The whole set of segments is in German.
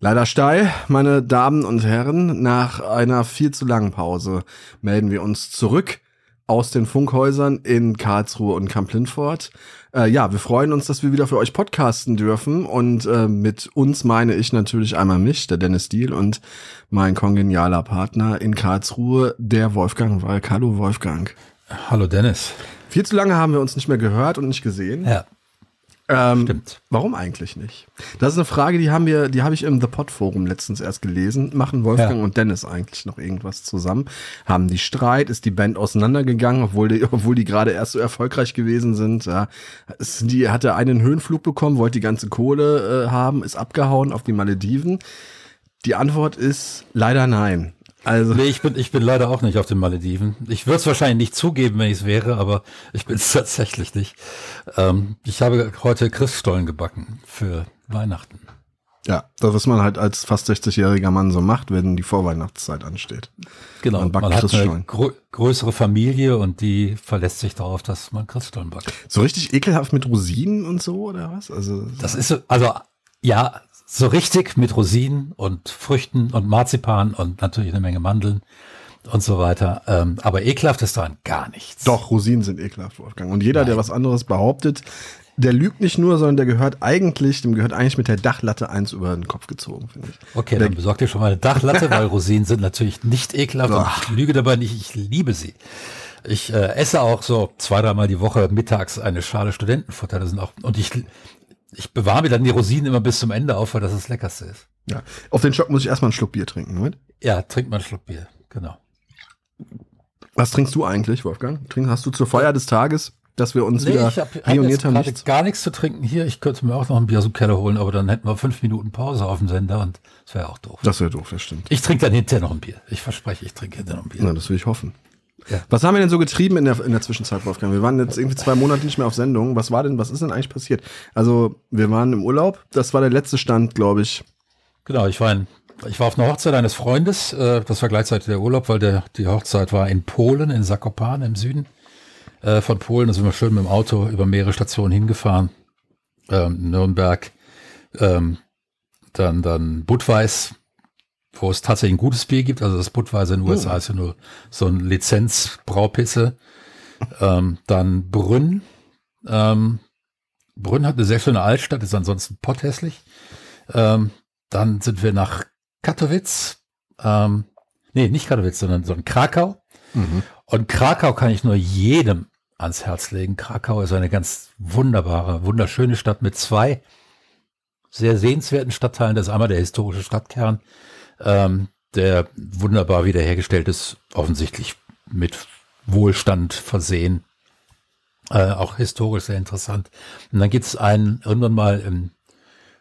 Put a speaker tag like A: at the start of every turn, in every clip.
A: Leider steil, meine Damen und Herren, nach einer viel zu langen Pause melden wir uns zurück aus den Funkhäusern in Karlsruhe und Kamp-Lindfort. Äh, ja, wir freuen uns, dass wir wieder für euch podcasten dürfen und äh, mit uns meine ich natürlich einmal mich, der Dennis Diel und mein kongenialer Partner in Karlsruhe, der Wolfgang Walk. Hallo Wolfgang.
B: Hallo Dennis.
A: Viel zu lange haben wir uns nicht mehr gehört und nicht gesehen.
B: Ja.
A: Ähm, Stimmt. Warum eigentlich nicht? Das ist eine Frage, die haben wir, die habe ich im The Pod Forum letztens erst gelesen. Machen Wolfgang ja. und Dennis eigentlich noch irgendwas zusammen? Haben die Streit? Ist die Band auseinandergegangen, obwohl die, obwohl die gerade erst so erfolgreich gewesen sind? Ja. Ist die hatte einen Höhenflug bekommen, wollte die ganze Kohle äh, haben, ist abgehauen auf die Malediven. Die Antwort ist leider nein.
B: Also. Nee, ich bin, ich bin leider auch nicht auf den Malediven. Ich würde es wahrscheinlich nicht zugeben, wenn ich es wäre, aber ich bin es tatsächlich nicht. Ähm, ich habe heute Christstollen gebacken für Weihnachten.
A: Ja, das, was man halt als fast 60-jähriger Mann so macht, wenn die Vorweihnachtszeit ansteht.
B: Genau, man, man hat eine grö größere Familie und die verlässt sich darauf, dass man Christstollen backt.
A: So richtig ekelhaft mit Rosinen und so, oder was?
B: Also, das ist, also, ja, so richtig mit Rosinen und Früchten und Marzipan und natürlich eine Menge Mandeln und so weiter. Ähm, aber ekelhaft ist daran gar nichts.
A: Doch, Rosinen sind ekelhaft, Wolfgang. Und jeder, Nein. der was anderes behauptet, der lügt nicht nur, sondern der gehört eigentlich, dem gehört eigentlich mit der Dachlatte eins über den Kopf gezogen, finde ich.
B: Okay, dann besorgt ihr schon mal eine Dachlatte, weil Rosinen sind natürlich nicht ekelhaft und ich lüge dabei nicht, ich liebe sie. Ich äh, esse auch so zwei, dreimal die Woche mittags eine Schale Studentenfutter. Das sind auch, und ich ich bewahre mir dann die Rosinen immer bis zum Ende auf, weil das das Leckerste ist.
A: Ja. Auf den Schock muss ich erstmal einen Schluck Bier trinken, Moment.
B: Ja, trink mal einen Schluck Bier, genau.
A: Was trinkst du eigentlich, Wolfgang? Trink, hast du zur Feier des Tages, dass wir uns nee, wieder ich hab, pioniert
B: haben? Ich habe gar nichts zu trinken hier. Ich könnte mir auch noch ein Bier aus dem Keller holen, aber dann hätten wir fünf Minuten Pause auf dem Sender und das wäre auch doof.
A: Das wäre doof, das stimmt.
B: Ich trinke dann hinterher noch ein Bier. Ich verspreche, ich trinke hinterher noch ein Bier.
A: Na, das will ich hoffen. Ja. Was haben wir denn so getrieben in der, in der Zwischenzeit, Wolfgang? Wir waren jetzt irgendwie zwei Monate nicht mehr auf Sendung. Was war denn, was ist denn eigentlich passiert? Also, wir waren im Urlaub. Das war der letzte Stand, glaube ich.
B: Genau, ich war in, ich war auf einer Hochzeit eines Freundes. Äh, das war gleichzeitig der Urlaub, weil der, die Hochzeit war in Polen, in Zakopane im Süden äh, von Polen. Da sind wir schön mit dem Auto über mehrere Stationen hingefahren. Ähm, Nürnberg, ähm, dann, dann Budweis, wo es tatsächlich ein gutes Bier gibt. Also das Budweiser in den USA oh. ist ja nur so ein Lizenzbraupisse. ähm, dann Brünn. Ähm, Brünn hat eine sehr schöne Altstadt, ist ansonsten potthässlich. Ähm, dann sind wir nach Katowice. Ähm, nee, nicht Katowice, sondern, sondern Krakau. Mhm. Und Krakau kann ich nur jedem ans Herz legen. Krakau ist eine ganz wunderbare, wunderschöne Stadt mit zwei sehr sehenswerten Stadtteilen. Das ist einmal der historische Stadtkern, ähm, der wunderbar wiederhergestellt ist, offensichtlich mit Wohlstand versehen. Äh, auch historisch sehr interessant. Und dann gibt es einen irgendwann mal im,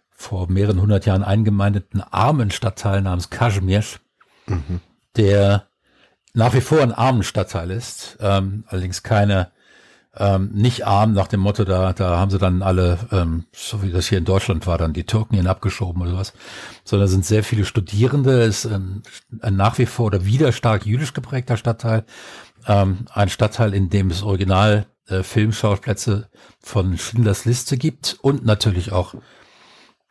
B: vor mehreren hundert Jahren eingemeindeten armen Stadtteil namens Kazimierz, mhm. der nach wie vor ein armen Stadtteil ist, ähm, allerdings keine ähm, nicht arm nach dem Motto, da, da haben sie dann alle, ähm, so wie das hier in Deutschland war, dann die Türken hin abgeschoben oder sowas, sondern sind sehr viele Studierende, ist ähm, ein nach wie vor oder wieder stark jüdisch geprägter Stadtteil, ähm, ein Stadtteil, in dem es Original äh, Filmschauplätze von Schindlers Liste gibt und natürlich auch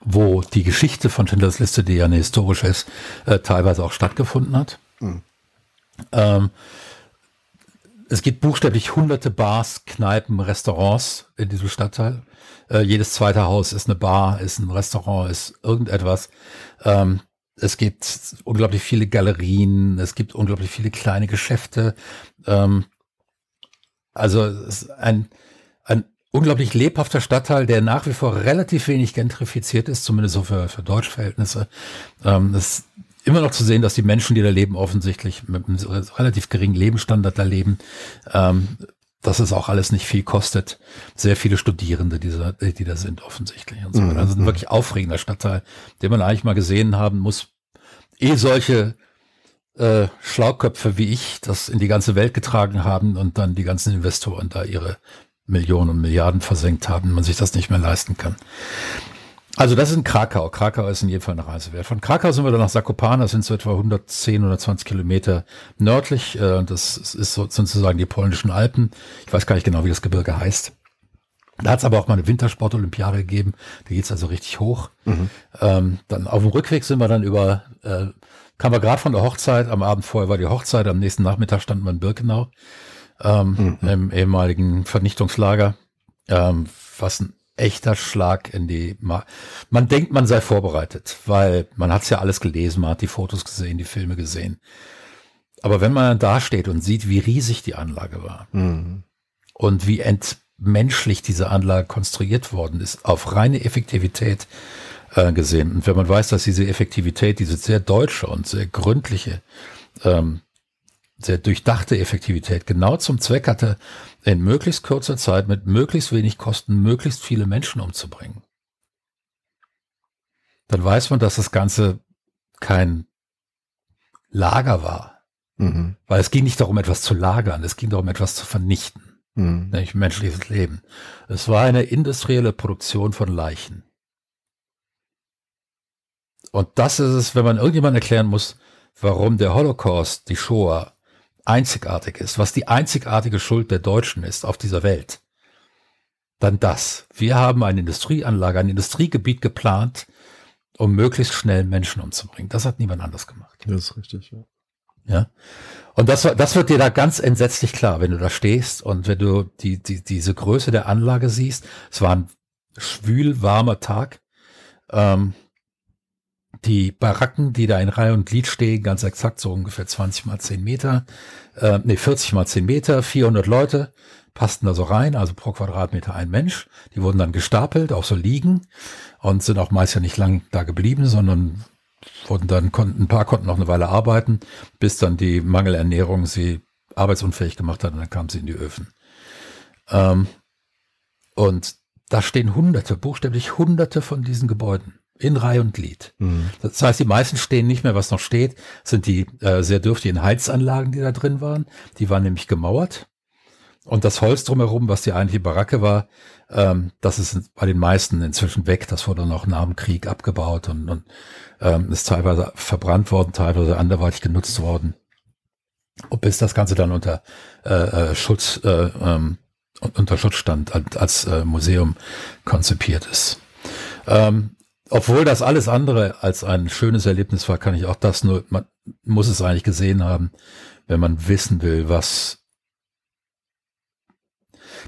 B: wo die Geschichte von Schindlers Liste, die ja eine historische ist, äh, teilweise auch stattgefunden hat. Mhm. Ähm, es gibt buchstäblich hunderte Bars, Kneipen, Restaurants in diesem Stadtteil. Äh, jedes zweite Haus ist eine Bar, ist ein Restaurant, ist irgendetwas. Ähm, es gibt unglaublich viele Galerien, es gibt unglaublich viele kleine Geschäfte. Ähm, also es ist ein, ein unglaublich lebhafter Stadtteil, der nach wie vor relativ wenig gentrifiziert ist, zumindest so für, für Deutschverhältnisse. Ähm, es immer noch zu sehen, dass die Menschen, die da leben, offensichtlich mit einem relativ geringen Lebensstandard da leben, ähm, dass es auch alles nicht viel kostet. Sehr viele Studierende, die, da, die da sind, offensichtlich. Und so. Mhm. Also ein wirklich aufregender Stadtteil, den man eigentlich mal gesehen haben muss. Eh solche äh, Schlauköpfe wie ich das in die ganze Welt getragen haben und dann die ganzen Investoren da ihre Millionen und Milliarden versenkt haben, man sich das nicht mehr leisten kann. Also das ist in Krakau. Krakau ist in jedem Fall eine Reise wert. Von Krakau sind wir dann nach Zakopane, das sind so etwa 110, 120 Kilometer nördlich. Äh, das ist so sozusagen die polnischen Alpen. Ich weiß gar nicht genau, wie das Gebirge heißt. Da hat es aber auch mal eine Wintersport-Olympiade gegeben. Da geht's also richtig hoch. Mhm. Ähm, dann auf dem Rückweg sind wir dann über, äh, kam wir gerade von der Hochzeit. Am Abend vorher war die Hochzeit. Am nächsten Nachmittag standen wir in Birkenau ähm, mhm. im ehemaligen Vernichtungslager. Ähm, was ein echter Schlag in die. Ma man denkt, man sei vorbereitet, weil man hat's ja alles gelesen, man hat die Fotos gesehen, die Filme gesehen. Aber wenn man da steht und sieht, wie riesig die Anlage war mhm. und wie entmenschlich diese Anlage konstruiert worden ist, auf reine Effektivität äh, gesehen. Und wenn man weiß, dass diese Effektivität, diese sehr deutsche und sehr gründliche ähm, sehr durchdachte Effektivität genau zum Zweck hatte, in möglichst kurzer Zeit mit möglichst wenig Kosten möglichst viele Menschen umzubringen. Dann weiß man, dass das Ganze kein Lager war. Mhm. Weil es ging nicht darum, etwas zu lagern, es ging darum, etwas zu vernichten. Mhm. Nämlich menschliches Leben. Es war eine industrielle Produktion von Leichen. Und das ist es, wenn man irgendjemand erklären muss, warum der Holocaust, die Shoah, einzigartig ist, was die einzigartige Schuld der Deutschen ist auf dieser Welt, dann das. Wir haben eine Industrieanlage, ein Industriegebiet geplant, um möglichst schnell Menschen umzubringen. Das hat niemand anders gemacht.
A: Das ist richtig, ja.
B: Ja. Und das, das wird dir da ganz entsetzlich klar, wenn du da stehst und wenn du die, die, diese Größe der Anlage siehst. Es war ein schwül warmer Tag. Ähm, die Baracken, die da in Reihe und Glied stehen, ganz exakt so ungefähr 20 mal 10 Meter, äh, nee, 40 mal 10 Meter, 400 Leute passten da so rein, also pro Quadratmeter ein Mensch. Die wurden dann gestapelt, auch so liegen und sind auch meist ja nicht lang da geblieben, sondern wurden dann, konnten, ein paar konnten noch eine Weile arbeiten, bis dann die Mangelernährung sie arbeitsunfähig gemacht hat und dann kamen sie in die Öfen. Ähm, und da stehen hunderte, buchstäblich hunderte von diesen Gebäuden in Reihe und Glied. Mhm. Das heißt, die meisten stehen nicht mehr, was noch steht, sind die äh, sehr dürftigen Heizanlagen, die da drin waren. Die waren nämlich gemauert. Und das Holz drumherum, was die eigentliche Baracke war, ähm, das ist bei den meisten inzwischen weg. Das wurde noch nach dem Krieg abgebaut und, und ähm, ist teilweise verbrannt worden, teilweise anderweitig genutzt worden. Und bis das Ganze dann unter äh, äh Schutz, äh, ähm, unter Schutz stand, als, als äh, Museum konzipiert ist. Ähm, obwohl das alles andere als ein schönes Erlebnis war, kann ich auch das nur, man muss es eigentlich gesehen haben, wenn man wissen will, was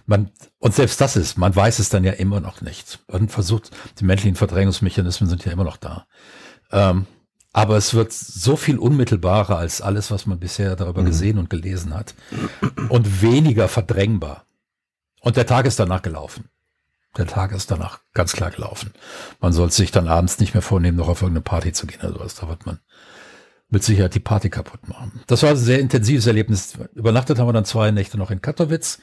B: man, und selbst das ist, man weiß es dann ja immer noch nicht. Man versucht, die menschlichen Verdrängungsmechanismen sind ja immer noch da. Ähm, aber es wird so viel unmittelbarer als alles, was man bisher darüber mhm. gesehen und gelesen hat. Und weniger verdrängbar. Und der Tag ist danach gelaufen. Der Tag ist danach ganz klar gelaufen. Man soll sich dann abends nicht mehr vornehmen, noch auf irgendeine Party zu gehen oder sowas. Da wird man mit Sicherheit die Party kaputt machen. Das war ein sehr intensives Erlebnis. Übernachtet haben wir dann zwei Nächte noch in Katowice,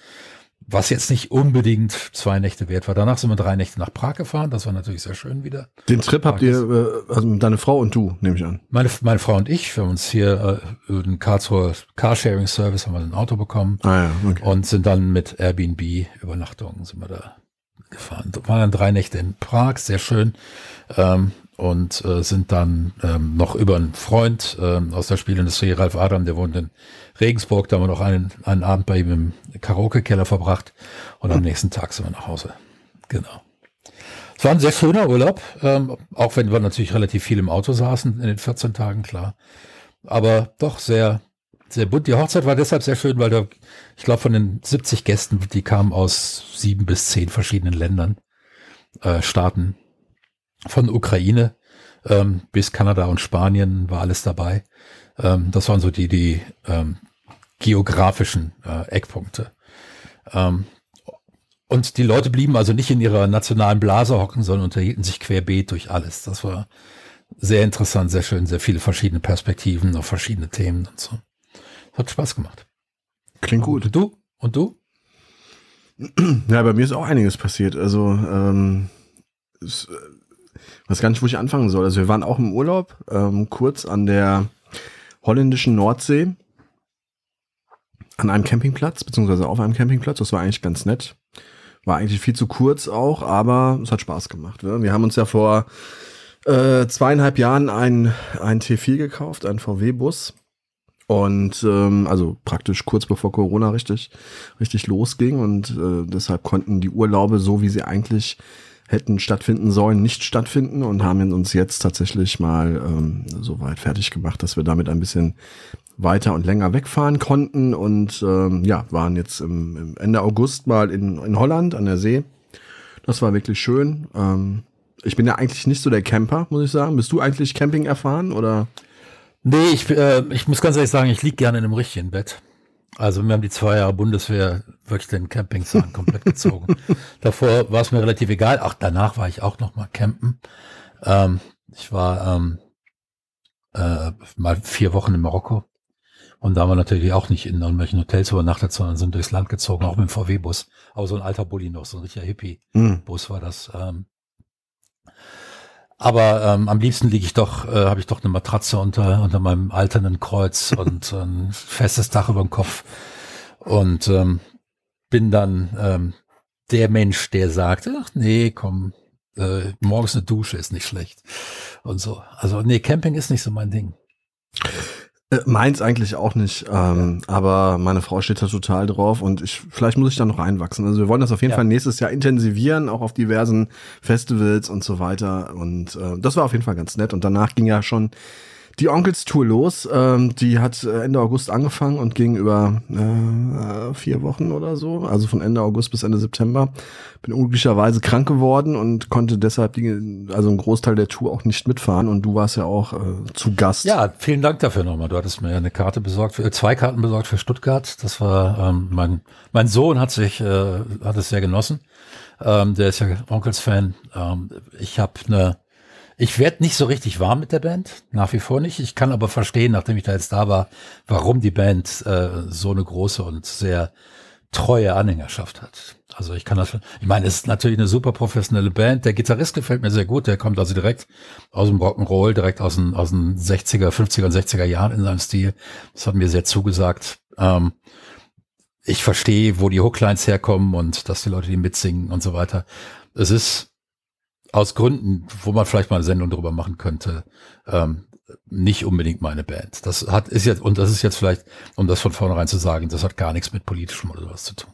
B: was jetzt nicht unbedingt zwei Nächte wert war. Danach sind wir drei Nächte nach Prag gefahren. Das war natürlich sehr schön wieder.
A: Den Trip Prag habt ihr, äh, also deine Frau und du, nehme ich an.
B: Meine, meine Frau und ich, wir haben uns hier äh, über den Karlsruher Carsharing Service haben wir ein Auto bekommen ah, ja, okay. und sind dann mit Airbnb Übernachtungen sind wir da gefahren. Waren dann drei Nächte in Prag, sehr schön. Ähm, und äh, sind dann ähm, noch über einen Freund ähm, aus der Spielindustrie, Ralf Adam, der wohnt in Regensburg, da haben wir noch einen, einen Abend bei ihm im Karaoke-Keller verbracht und am nächsten Tag sind wir nach Hause. Genau. Es war ein sehr schöner Urlaub, ähm, auch wenn wir natürlich relativ viel im Auto saßen in den 14 Tagen, klar. Aber doch sehr, sehr bunt. Die Hochzeit war deshalb sehr schön, weil da, ich glaube, von den 70 Gästen, die kamen aus sieben bis zehn verschiedenen Ländern, äh, Staaten. Von Ukraine ähm, bis Kanada und Spanien war alles dabei. Ähm, das waren so die, die ähm, geografischen äh, Eckpunkte. Ähm, und die Leute blieben also nicht in ihrer nationalen Blase hocken, sondern unterhielten sich querbeet durch alles. Das war sehr interessant, sehr schön, sehr viele verschiedene Perspektiven auf verschiedene Themen und so. Hat Spaß gemacht.
A: Klingt gut.
B: Und du? Und du?
A: Ja, bei mir ist auch einiges passiert. Also, ähm, es, ich weiß gar nicht, wo ich anfangen soll. Also, wir waren auch im Urlaub, ähm, kurz an der holländischen Nordsee, an einem Campingplatz, beziehungsweise auf einem Campingplatz. Das war eigentlich ganz nett. War eigentlich viel zu kurz auch, aber es hat Spaß gemacht. Ne? Wir haben uns ja vor äh, zweieinhalb Jahren einen T4 gekauft, einen VW-Bus Und ähm, also praktisch kurz bevor Corona richtig, richtig losging. Und äh, deshalb konnten die Urlaube, so wie sie eigentlich hätten stattfinden sollen, nicht stattfinden und haben uns jetzt tatsächlich mal ähm, so weit fertig gemacht, dass wir damit ein bisschen weiter und länger wegfahren konnten und ähm, ja, waren jetzt im, im Ende August mal in, in Holland an der See. Das war wirklich schön. Ähm, ich bin ja eigentlich nicht so der Camper, muss ich sagen. Bist du eigentlich Camping erfahren oder?
B: Nee, ich, äh, ich muss ganz ehrlich sagen, ich lieg gerne in einem richtigen Bett. Also wir haben die zwei Jahre Bundeswehr wirklich den Campingzahn komplett gezogen. Davor war es mir relativ egal. Ach, danach war ich auch noch mal campen. Ähm, ich war ähm, äh, mal vier Wochen in Marokko. Und da haben wir natürlich auch nicht in irgendwelchen Hotels übernachtet, sondern sind durchs Land gezogen, auch mit dem VW-Bus. Aber so ein alter Bulli noch, so ein richtiger Hippie-Bus war das. Ähm, aber ähm, am liebsten liege ich doch, äh, habe ich doch eine Matratze unter, unter meinem alternden Kreuz und ein festes Dach über dem Kopf. Und ähm, bin dann ähm, der Mensch, der sagt, ach nee, komm, äh, morgens eine Dusche ist nicht schlecht. Und so. Also nee, Camping ist nicht so mein Ding.
A: Äh, meins eigentlich auch nicht, ähm, ja. aber meine Frau steht da total drauf und ich, vielleicht muss ich da noch reinwachsen. Also wir wollen das auf jeden ja. Fall nächstes Jahr intensivieren, auch auf diversen Festivals und so weiter. Und äh, das war auf jeden Fall ganz nett. Und danach ging ja schon die Onkelstour los. Ähm, die hat Ende August angefangen und ging über äh, vier Wochen oder so, also von Ende August bis Ende September. Bin unglücklicherweise krank geworden und konnte deshalb die, also einen Großteil der Tour auch nicht mitfahren. Und du warst ja auch äh, zu Gast.
B: Ja, vielen Dank dafür nochmal. Du hattest mir ja eine Karte besorgt, für, äh, zwei Karten besorgt für Stuttgart. Das war ähm, mein mein Sohn hat sich äh, hat es sehr genossen. Ähm, der ist ja Onkels-Fan. Ähm, ich habe eine ich werde nicht so richtig warm mit der Band, nach wie vor nicht. Ich kann aber verstehen, nachdem ich da jetzt da war, warum die Band äh, so eine große und sehr treue Anhängerschaft hat. Also ich kann das, ich meine, es ist natürlich eine super professionelle Band. Der Gitarrist gefällt mir sehr gut. Der kommt also direkt aus dem Rock'n'Roll, direkt aus den, aus den 60er, 50er und 60er Jahren in seinem Stil. Das hat mir sehr zugesagt. Ähm, ich verstehe, wo die Hooklines herkommen und dass die Leute die mitsingen und so weiter. Es ist aus Gründen, wo man vielleicht mal eine Sendung drüber machen könnte, ähm, nicht unbedingt meine Band. Das hat, ist jetzt, und das ist jetzt vielleicht, um das von vornherein zu sagen, das hat gar nichts mit politischem oder sowas zu tun.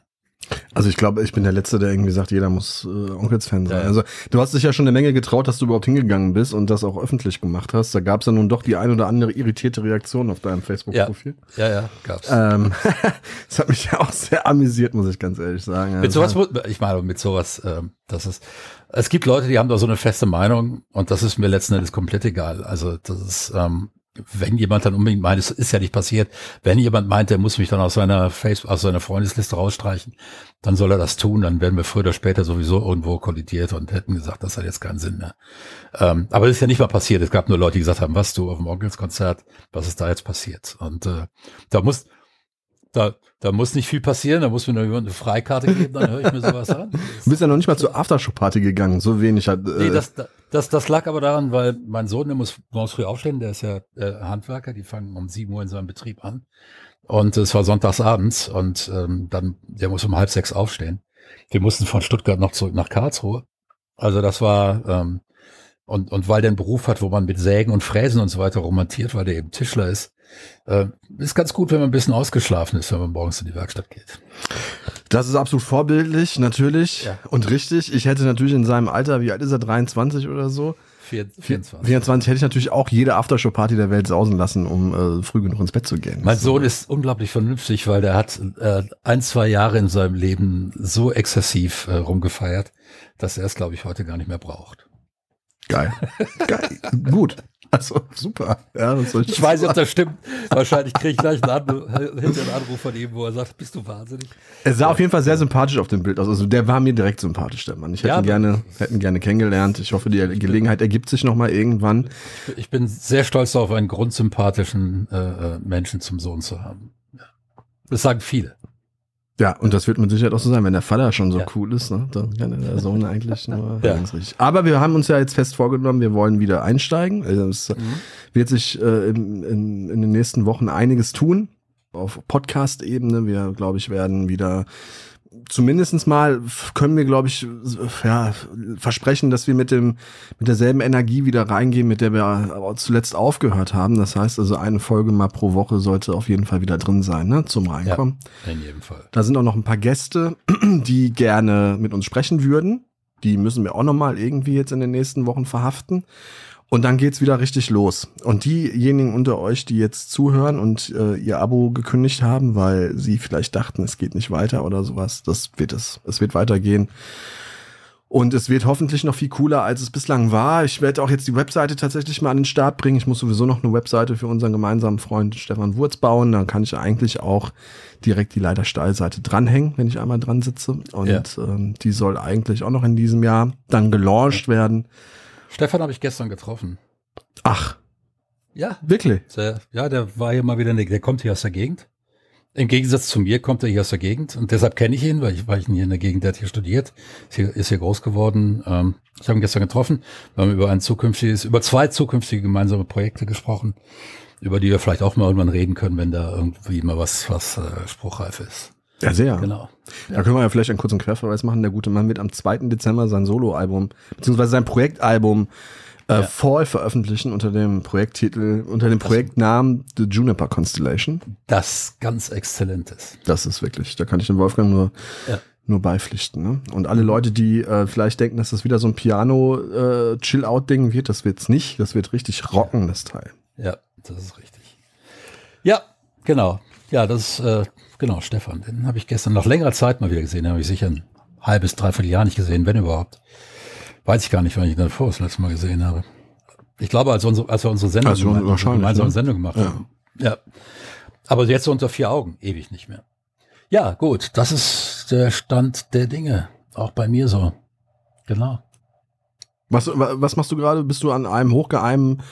A: Also ich glaube, ich bin der Letzte, der irgendwie sagt, jeder muss äh, Onkels-Fan sein. Ja. Also du hast dich ja schon eine Menge getraut, dass du überhaupt hingegangen bist und das auch öffentlich gemacht hast. Da gab es ja nun doch die ein oder andere irritierte Reaktion auf deinem Facebook-Profil.
B: Ja. ja, ja, gab's.
A: Ähm, das hat mich ja auch sehr amüsiert, muss ich ganz ehrlich sagen.
B: Mit sowas, ich meine, mit sowas, ähm, das ist, es gibt Leute, die haben da so eine feste Meinung und das ist mir letzten Endes komplett egal. Also das ist, ähm, wenn jemand dann unbedingt meint, es ist ja nicht passiert, wenn jemand meint, der muss mich dann aus seiner Facebook, aus seiner Freundesliste rausstreichen, dann soll er das tun, dann werden wir früher oder später sowieso irgendwo kollidiert und hätten gesagt, das hat jetzt keinen Sinn mehr. Ähm, aber das ist ja nicht mal passiert. Es gab nur Leute, die gesagt haben, was du auf dem Onkelskonzert, was ist da jetzt passiert? Und äh, da muss, da, da muss nicht viel passieren, da muss mir nur jemand eine Freikarte geben, dann höre ich mir sowas an.
A: Du bist ja noch nicht mal zur Aftershow-Party gegangen, so wenig hat.
B: Äh nee, das, das, das lag aber daran, weil mein Sohn, der muss morgens früh aufstehen, der ist ja äh, Handwerker, die fangen um sieben Uhr in seinem Betrieb an. Und es war sonntags abends und ähm, dann, der muss um halb sechs aufstehen. Wir mussten von Stuttgart noch zurück nach Karlsruhe. Also das war, ähm, und, und weil der einen Beruf hat, wo man mit Sägen und Fräsen und so weiter romantiert, weil der eben Tischler ist, äh, ist ganz gut, wenn man ein bisschen ausgeschlafen ist, wenn man morgens in die Werkstatt geht.
A: Das ist absolut vorbildlich, natürlich ja. und richtig. Ich hätte natürlich in seinem Alter, wie alt ist er, 23 oder so?
B: 24.
A: 24 hätte ich natürlich auch jede Aftershow-Party der Welt sausen lassen, um äh, früh genug ins Bett zu gehen.
B: Mein Sohn ist unglaublich vernünftig, weil der hat äh, ein, zwei Jahre in seinem Leben so exzessiv äh, rumgefeiert, dass er es, glaube ich, heute gar nicht mehr braucht.
A: Geil. Geil. Gut. Also super.
B: Ja, das soll ich, ich weiß nicht, ob das stimmt. Wahrscheinlich kriege ich gleich einen Anruf, hinter einen Anruf von ihm, wo er sagt, bist du wahnsinnig.
A: Er sah ja. auf jeden Fall sehr sympathisch auf dem Bild aus. Also der war mir direkt sympathisch, der Mann. Ich hätte ja, ihn gerne, hätten gerne kennengelernt. Ich hoffe, die Gelegenheit ergibt sich noch mal irgendwann.
B: Ich bin sehr stolz darauf, einen grundsympathischen äh, äh Menschen zum Sohn zu haben. Das sagen viele.
A: Ja, und das wird mit Sicherheit auch so sein, wenn der Vater schon so ja. cool ist, ne? dann kann der Sohn eigentlich nur ja. ganz richtig. Aber wir haben uns ja jetzt fest vorgenommen, wir wollen wieder einsteigen. Also es mhm. wird sich äh, in, in, in den nächsten Wochen einiges tun auf Podcast-Ebene. Wir, glaube ich, werden wieder zumindestens mal können wir, glaube ich, ja, versprechen, dass wir mit dem mit derselben Energie wieder reingehen, mit der wir zuletzt aufgehört haben. Das heißt also, eine Folge mal pro Woche sollte auf jeden Fall wieder drin sein, ne, zum Reinkommen.
B: Ja, in jedem Fall.
A: Da sind auch noch ein paar Gäste, die gerne mit uns sprechen würden. Die müssen wir auch noch mal irgendwie jetzt in den nächsten Wochen verhaften. Und dann geht's wieder richtig los. Und diejenigen unter euch, die jetzt zuhören und äh, ihr Abo gekündigt haben, weil sie vielleicht dachten, es geht nicht weiter oder sowas, das wird es. Es wird weitergehen. Und es wird hoffentlich noch viel cooler, als es bislang war. Ich werde auch jetzt die Webseite tatsächlich mal an den Start bringen. Ich muss sowieso noch eine Webseite für unseren gemeinsamen Freund Stefan Wurz bauen. Dann kann ich eigentlich auch direkt die Leiter Stahlseite dranhängen, wenn ich einmal dran sitze. Und ja. ähm, die soll eigentlich auch noch in diesem Jahr dann gelauncht ja.
B: Stefan habe ich gestern getroffen.
A: Ach.
B: Ja.
A: Wirklich?
B: Der, ja, der war hier mal wieder, der kommt hier aus der Gegend. Im Gegensatz zu mir kommt er hier aus der Gegend und deshalb kenne ich ihn, weil ich, weil ich ihn hier in der Gegend, der hat hier studiert, ist hier, ist hier groß geworden. Ähm, ich habe ihn gestern getroffen. Wir haben über ein zukünftiges, über zwei zukünftige gemeinsame Projekte gesprochen, über die wir vielleicht auch mal irgendwann reden können, wenn da irgendwie mal was, was äh, spruchreif ist.
A: Ja, sehr.
B: Genau.
A: Da können wir ja vielleicht einen kurzen Querverweis machen. Der gute Mann wird am 2. Dezember sein Soloalbum, beziehungsweise sein Projektalbum äh, ja. Fall veröffentlichen unter dem Projekttitel, unter dem Projektnamen The Juniper Constellation.
B: Das ganz exzellent ist.
A: Das ist wirklich, da kann ich den Wolfgang nur, ja. nur beipflichten. Ne? Und alle Leute, die äh, vielleicht denken, dass das wieder so ein Piano-Chill-Out-Ding äh, wird, das wird's nicht. Das wird richtig rocken, das Teil.
B: Ja, das ist richtig. Ja, genau. Ja, das ist äh, Genau, Stefan. Den habe ich gestern nach längerer Zeit mal wieder gesehen. Den habe ich sicher ein halbes, dreiviertel Jahr nicht gesehen, wenn überhaupt. Weiß ich gar nicht, wann ich ihn davor das letzte Mal gesehen habe. Ich glaube, als, unsere, als wir unsere Sendung,
A: also gemacht,
B: gemeinsame ne? Sendung gemacht ja. haben. Ja. Aber jetzt so unter vier Augen, ewig nicht mehr. Ja, gut, das ist der Stand der Dinge. Auch bei mir so. Genau.
A: Was, was machst du gerade? Bist du an einem hochgeheimen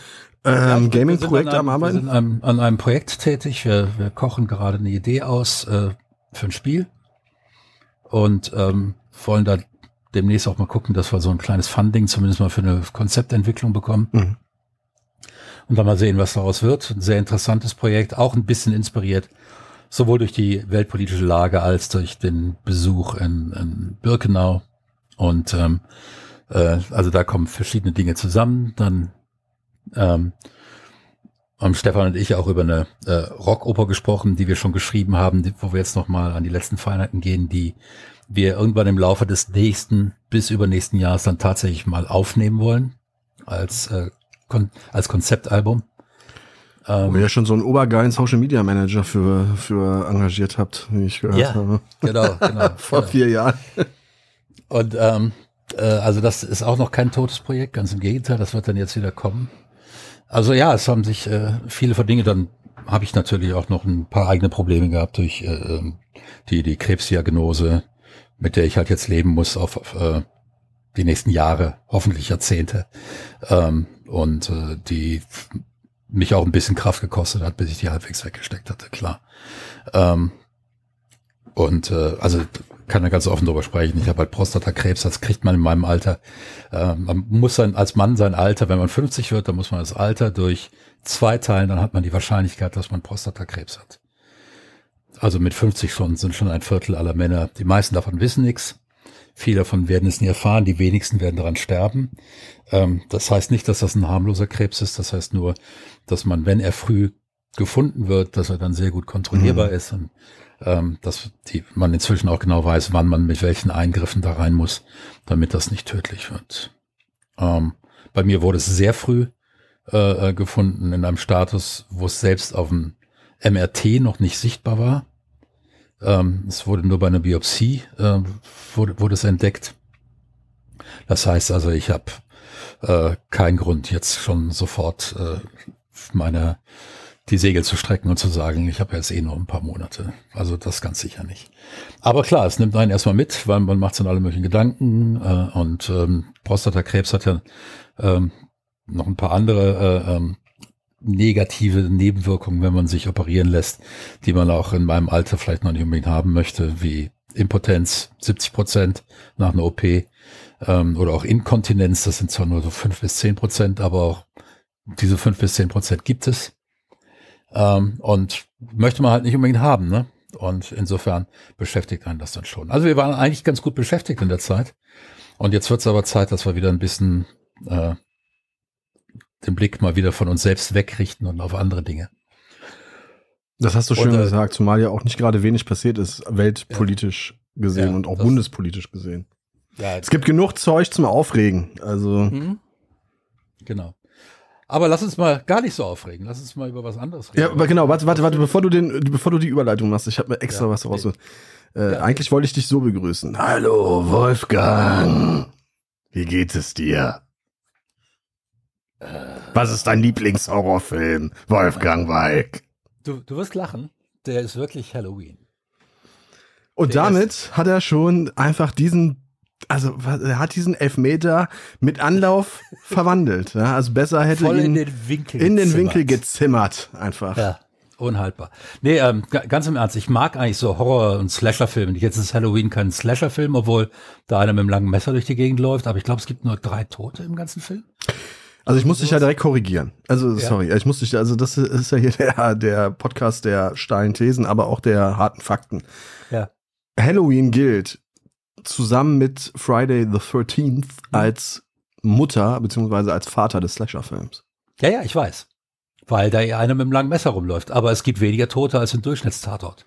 A: ähm, Gaming-Projekt am Arbeiten?
B: Wir sind an, an, einem Projekt tätig. Wir, wir kochen gerade eine Idee aus äh, für ein Spiel und ähm, wollen da demnächst auch mal gucken, dass wir so ein kleines Funding zumindest mal für eine Konzeptentwicklung bekommen. Mhm. Und dann mal sehen, was daraus wird. Ein sehr interessantes Projekt, auch ein bisschen inspiriert, sowohl durch die weltpolitische Lage als durch den Besuch in, in Birkenau. Und ähm, äh, also da kommen verschiedene Dinge zusammen. Dann ähm, haben Stefan und ich auch über eine äh, Rockoper gesprochen, die wir schon geschrieben haben, die, wo wir jetzt nochmal an die letzten Feinheiten gehen, die wir irgendwann im Laufe des nächsten bis übernächsten Jahres dann tatsächlich mal aufnehmen wollen als, äh, kon als Konzeptalbum.
A: Ähm, Wo ihr ja schon so einen obergeilen Social Media Manager für, für engagiert habt, wie ich gehört ja, habe.
B: Genau, genau.
A: Vor
B: genau.
A: vier Jahren.
B: Und ähm, äh, also das ist auch noch kein totes Projekt, ganz im Gegenteil, das wird dann jetzt wieder kommen. Also ja, es haben sich äh, viele von Dinge, dann habe ich natürlich auch noch ein paar eigene Probleme gehabt durch äh, ähm, die, die Krebsdiagnose, mit der ich halt jetzt leben muss auf, auf äh, die nächsten Jahre, hoffentlich Jahrzehnte. Ähm, und äh, die mich auch ein bisschen Kraft gekostet hat, bis ich die halbwegs weggesteckt hatte, klar. Ähm, und äh, also kann da ganz offen drüber sprechen. Ich habe halt Prostatakrebs, das kriegt man in meinem Alter. Äh, man muss sein, als Mann sein Alter, wenn man 50 wird, dann muss man das Alter durch zwei teilen, dann hat man die Wahrscheinlichkeit, dass man Prostatakrebs hat. Also mit 50 schon sind schon ein Viertel aller Männer. Die meisten davon wissen nichts. Viele davon werden es nie erfahren, die wenigsten werden daran sterben. Ähm, das heißt nicht, dass das ein harmloser Krebs ist, das heißt nur, dass man, wenn er früh gefunden wird, dass er dann sehr gut kontrollierbar mhm. ist und ähm, dass die, man inzwischen auch genau weiß, wann man mit welchen Eingriffen da rein muss, damit das nicht tödlich wird. Ähm, bei mir wurde es sehr früh äh, äh gefunden in einem Status, wo es selbst auf dem MRT noch nicht sichtbar war. Ähm, es wurde nur bei einer Biopsie äh, wurde, wurde es entdeckt. Das heißt also, ich habe äh, keinen Grund jetzt schon sofort äh, meine die Segel zu strecken und zu sagen, ich habe jetzt eh nur ein paar Monate. Also das ganz sicher nicht. Aber klar, es nimmt einen erstmal mit, weil man macht sich alle möglichen Gedanken äh, und ähm, Prostatakrebs hat ja ähm, noch ein paar andere äh, ähm, negative Nebenwirkungen, wenn man sich operieren lässt, die man auch in meinem Alter vielleicht noch nicht unbedingt haben möchte, wie Impotenz 70 Prozent nach einer OP ähm, oder auch Inkontinenz, das sind zwar nur so fünf bis zehn Prozent, aber auch diese fünf bis zehn Prozent gibt es. Ähm, und möchte man halt nicht unbedingt haben, ne? Und insofern beschäftigt einen das dann schon. Also wir waren eigentlich ganz gut beschäftigt in der Zeit. Und jetzt wird es aber Zeit, dass wir wieder ein bisschen äh, den Blick mal wieder von uns selbst wegrichten und auf andere Dinge.
A: Das hast du schön und, äh, gesagt, zumal ja auch nicht gerade wenig passiert ist, weltpolitisch ja, gesehen ja, und auch bundespolitisch gesehen. Ja, es gibt genug Zeug zum Aufregen. Also. Mhm.
B: Genau. Aber lass uns mal gar nicht so aufregen. Lass uns mal über was anderes
A: reden. Ja, aber genau, warte, warte, warte, bevor du den, bevor du die Überleitung machst, ich habe mir extra ja, was raus. Äh, ja. Eigentlich wollte ich dich so begrüßen. Hallo, Wolfgang. Wie geht es dir? Äh, was ist dein Lieblingshorrorfilm, Wolfgang Weig?
B: Du, du wirst lachen. Der ist wirklich Halloween.
A: Und Der damit hat er schon einfach diesen also er hat diesen Elfmeter mit Anlauf verwandelt. Ja? Also besser hätte
B: Voll
A: ihn
B: in den Winkel
A: in den Winkel gezimmert einfach.
B: Ja. Unhaltbar. Nee, ähm, ganz im Ernst, ich mag eigentlich so Horror- und Slasher-Filme. Jetzt ist Halloween kein Slasher-Film, obwohl da einer mit einem langen Messer durch die Gegend läuft, aber ich glaube, es gibt nur drei Tote im ganzen Film.
A: Also ich muss dich ja direkt korrigieren. Also ja. sorry, ich muss dich, also das ist ja hier der, der Podcast der steilen Thesen, aber auch der harten Fakten.
B: Ja.
A: Halloween gilt zusammen mit Friday the 13th mhm. als Mutter beziehungsweise als Vater des Slasher-Films.
B: Ja, ja, ich weiß. Weil da einer mit einem langen Messer rumläuft. Aber es gibt weniger Tote als im Durchschnittstatort.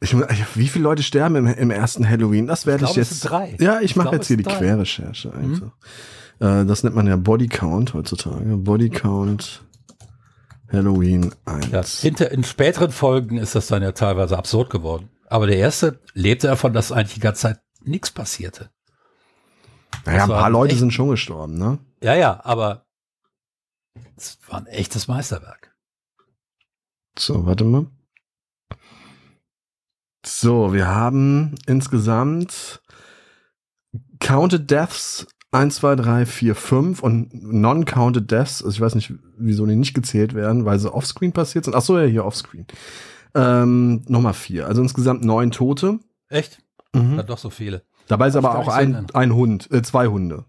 A: Ich, wie viele Leute sterben im, im ersten Halloween? Das werde ich, ich jetzt.
B: drei.
A: Ja, ich, ich mache jetzt hier die drei. Querrecherche. Mhm. Äh, das nennt man ja Body Count heutzutage. Body Count Halloween 1. Ja,
B: hinter, in späteren Folgen ist das dann ja teilweise absurd geworden. Aber der erste lebte davon, dass eigentlich die ganze Zeit nichts passierte.
A: Naja, ein paar Leute echt, sind schon gestorben, ne?
B: Ja, ja, aber es war ein echtes Meisterwerk.
A: So, warte mal. So, wir haben insgesamt Counted Deaths 1, 2, 3, 4, 5 und Non-Counted Deaths, also ich weiß nicht, wieso die nicht gezählt werden, weil sie offscreen passiert sind. Ach so, ja, hier offscreen. Ähm, Nochmal vier. Also insgesamt neun Tote.
B: Echt? Mhm. Ja, doch so viele.
A: Dabei ist aber auch ein, ein Hund, äh, zwei Hunde.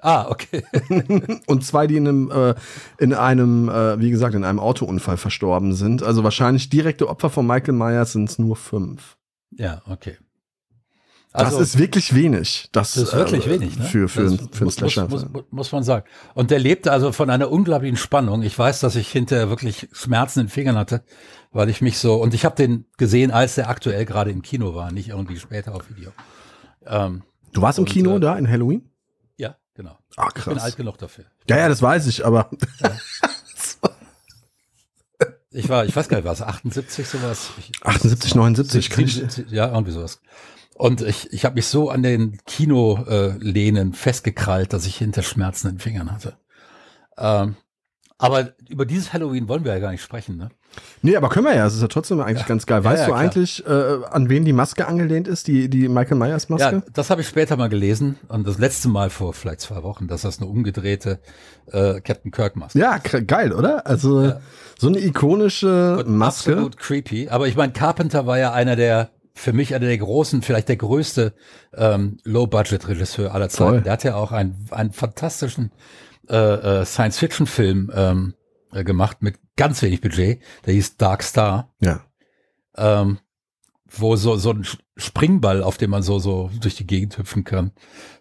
B: Ah, okay.
A: und zwei, die in einem, äh, in einem äh, wie gesagt, in einem Autounfall verstorben sind. Also wahrscheinlich direkte Opfer von Michael Myers sind es nur fünf.
B: Ja, okay.
A: Also, das ist wirklich wenig. Das,
B: das ist wirklich äh, wenig, ne?
A: Für, für,
B: das
A: für
B: muss, einen muss, muss, muss, man sagen. Und der lebte also von einer unglaublichen Spannung. Ich weiß, dass ich hinterher wirklich Schmerzen in den Fingern hatte, weil ich mich so, und ich habe den gesehen, als der aktuell gerade im Kino war, nicht irgendwie später auf Video.
A: Ähm, du warst im Kino äh, da in Halloween?
B: Ja, genau.
A: Ach, krass. Ich
B: bin alt genug dafür.
A: Ja, ja, das weiß ich, aber. Ja.
B: ich war, ich weiß gar nicht, war es 78 sowas? Ich,
A: 78, 79, kann ich.
B: Ja, irgendwie sowas. Und ich, ich habe mich so an den Kinolehnen festgekrallt, dass ich hinter Schmerzen in den Fingern hatte. Ähm, aber über dieses Halloween wollen wir ja gar nicht sprechen, ne?
A: Nee, aber können wir ja. Es ist ja trotzdem eigentlich ja. ganz geil. Weißt ja, ja, du eigentlich, äh, an wen die Maske angelehnt ist, die, die Michael Myers Maske? Ja,
B: das habe ich später mal gelesen und das letzte Mal vor vielleicht zwei Wochen, dass das eine umgedrehte äh, Captain Kirk Maske
A: Ja, geil, oder? Also so eine ikonische und Maske.
B: Absolut creepy. Aber ich meine, Carpenter war ja einer der für mich einer der großen, vielleicht der größte ähm, Low-Budget-Regisseur aller Zeiten. Voll. Der hat ja auch einen, einen fantastischen äh, äh, Science-Fiction-Film ähm, äh, gemacht mit ganz wenig Budget. Der hieß Dark Star.
A: Ja.
B: Ähm, wo so, so ein Springball, auf dem man so, so durch die Gegend hüpfen kann,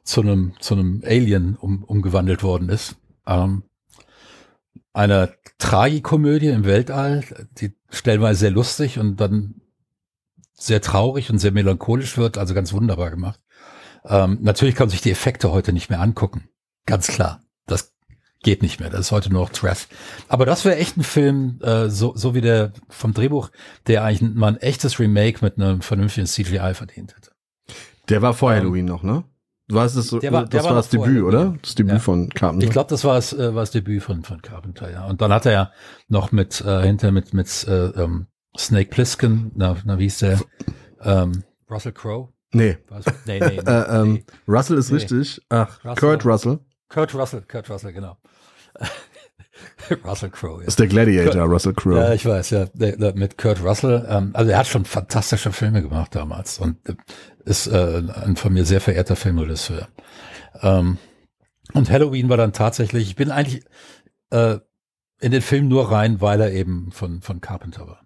B: zu einem, zu einem Alien um, umgewandelt worden ist. Ähm, eine Tragikomödie im Weltall, die stellenweise sehr lustig und dann sehr traurig und sehr melancholisch wird, also ganz wunderbar gemacht. Ähm, natürlich kann man sich die Effekte heute nicht mehr angucken. Ganz klar. Das geht nicht mehr. Das ist heute nur noch Trash. Aber das wäre echt ein Film, äh, so, so wie der vom Drehbuch, der eigentlich mal ein echtes Remake mit einem vernünftigen CGI verdient hätte.
A: Der war vor ähm, Halloween noch, ne? War das, das,
B: war,
A: das, war das Debüt, oder? Das Debüt ja. von Carpenter.
B: Ich glaube, das war das, äh, war das Debüt von, von Carpenter, ja. Und dann hat er ja noch mit, äh, hinter mit, mit äh, ähm, Snake Plissken, na, na wie hieß der? Ähm, Russell Crowe?
A: Nee. Nee, nee, nee, äh, ähm, Russell ist nee. richtig. Ach, Russell. Kurt Russell.
B: Kurt Russell, Kurt Russell, genau. Russell Crowe.
A: Ja. Ist der Gladiator, Kurt, Russell Crowe.
B: Ja, ich weiß, ja. Der, der, mit Kurt Russell. Ähm, also er hat schon fantastische Filme gemacht damals und ist äh, ein von mir sehr verehrter Filmregisseur. Ähm, und Halloween war dann tatsächlich, ich bin eigentlich äh, in den Film nur rein, weil er eben von, von Carpenter war.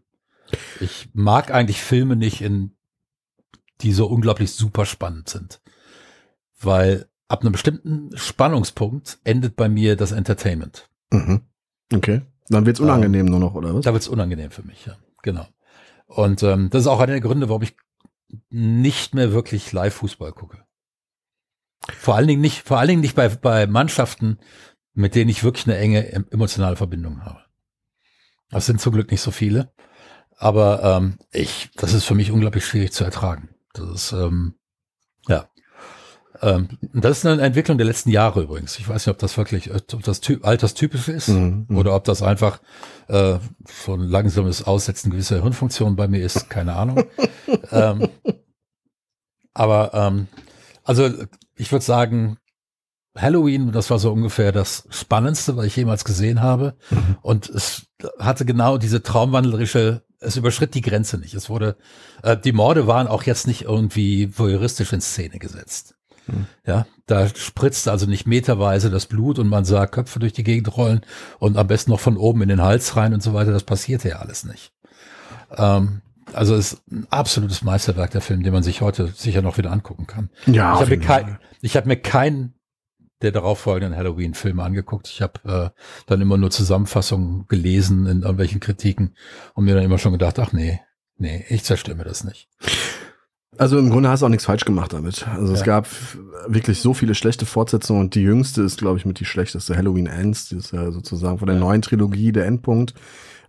B: Ich mag eigentlich Filme nicht, in die so unglaublich super spannend sind. Weil ab einem bestimmten Spannungspunkt endet bei mir das Entertainment.
A: Mhm. Okay. Dann wird's unangenehm ähm, nur noch, oder was?
B: Da wird's unangenehm für mich, ja. Genau. Und ähm, das ist auch einer der Gründe, warum ich nicht mehr wirklich Live-Fußball gucke. Vor allen Dingen nicht, vor allen Dingen nicht bei, bei Mannschaften, mit denen ich wirklich eine enge emotionale Verbindung habe. Das sind zum Glück nicht so viele. Aber ähm, ich, das ist für mich unglaublich schwierig zu ertragen. Das ist, ähm, ja. Ähm, das ist eine Entwicklung der letzten Jahre übrigens. Ich weiß nicht, ob das wirklich, ob das typ, alterstypisch ist mhm, mhm. oder ob das einfach äh, so ein langsames Aussetzen gewisser Hirnfunktionen bei mir ist. Keine Ahnung. ähm, aber ähm, also ich würde sagen, Halloween, das war so ungefähr das Spannendste, was ich jemals gesehen habe. Mhm. Und es hatte genau diese traumwandlerische, es überschritt die Grenze nicht. Es wurde, äh, die Morde waren auch jetzt nicht irgendwie voyeuristisch in Szene gesetzt. Mhm. Ja, da spritzt also nicht meterweise das Blut und man sah Köpfe durch die Gegend rollen und am besten noch von oben in den Hals rein und so weiter. Das passierte ja alles nicht. Ähm, also ist ein absolutes Meisterwerk der Film, den man sich heute sicher noch wieder angucken kann. Ja, ich habe mir, kein, ich hab mir keinen der darauffolgenden Halloween-Filme angeguckt. Ich habe äh, dann immer nur Zusammenfassungen gelesen in irgendwelchen Kritiken und mir dann immer schon gedacht, ach nee, nee, ich zerstöre mir das nicht.
A: Also im Grunde hast du auch nichts falsch gemacht damit. Also ja. es gab wirklich so viele schlechte Fortsetzungen und die jüngste ist, glaube ich, mit die schlechteste Halloween Ends, die ist ja sozusagen von der ja. neuen Trilogie der Endpunkt.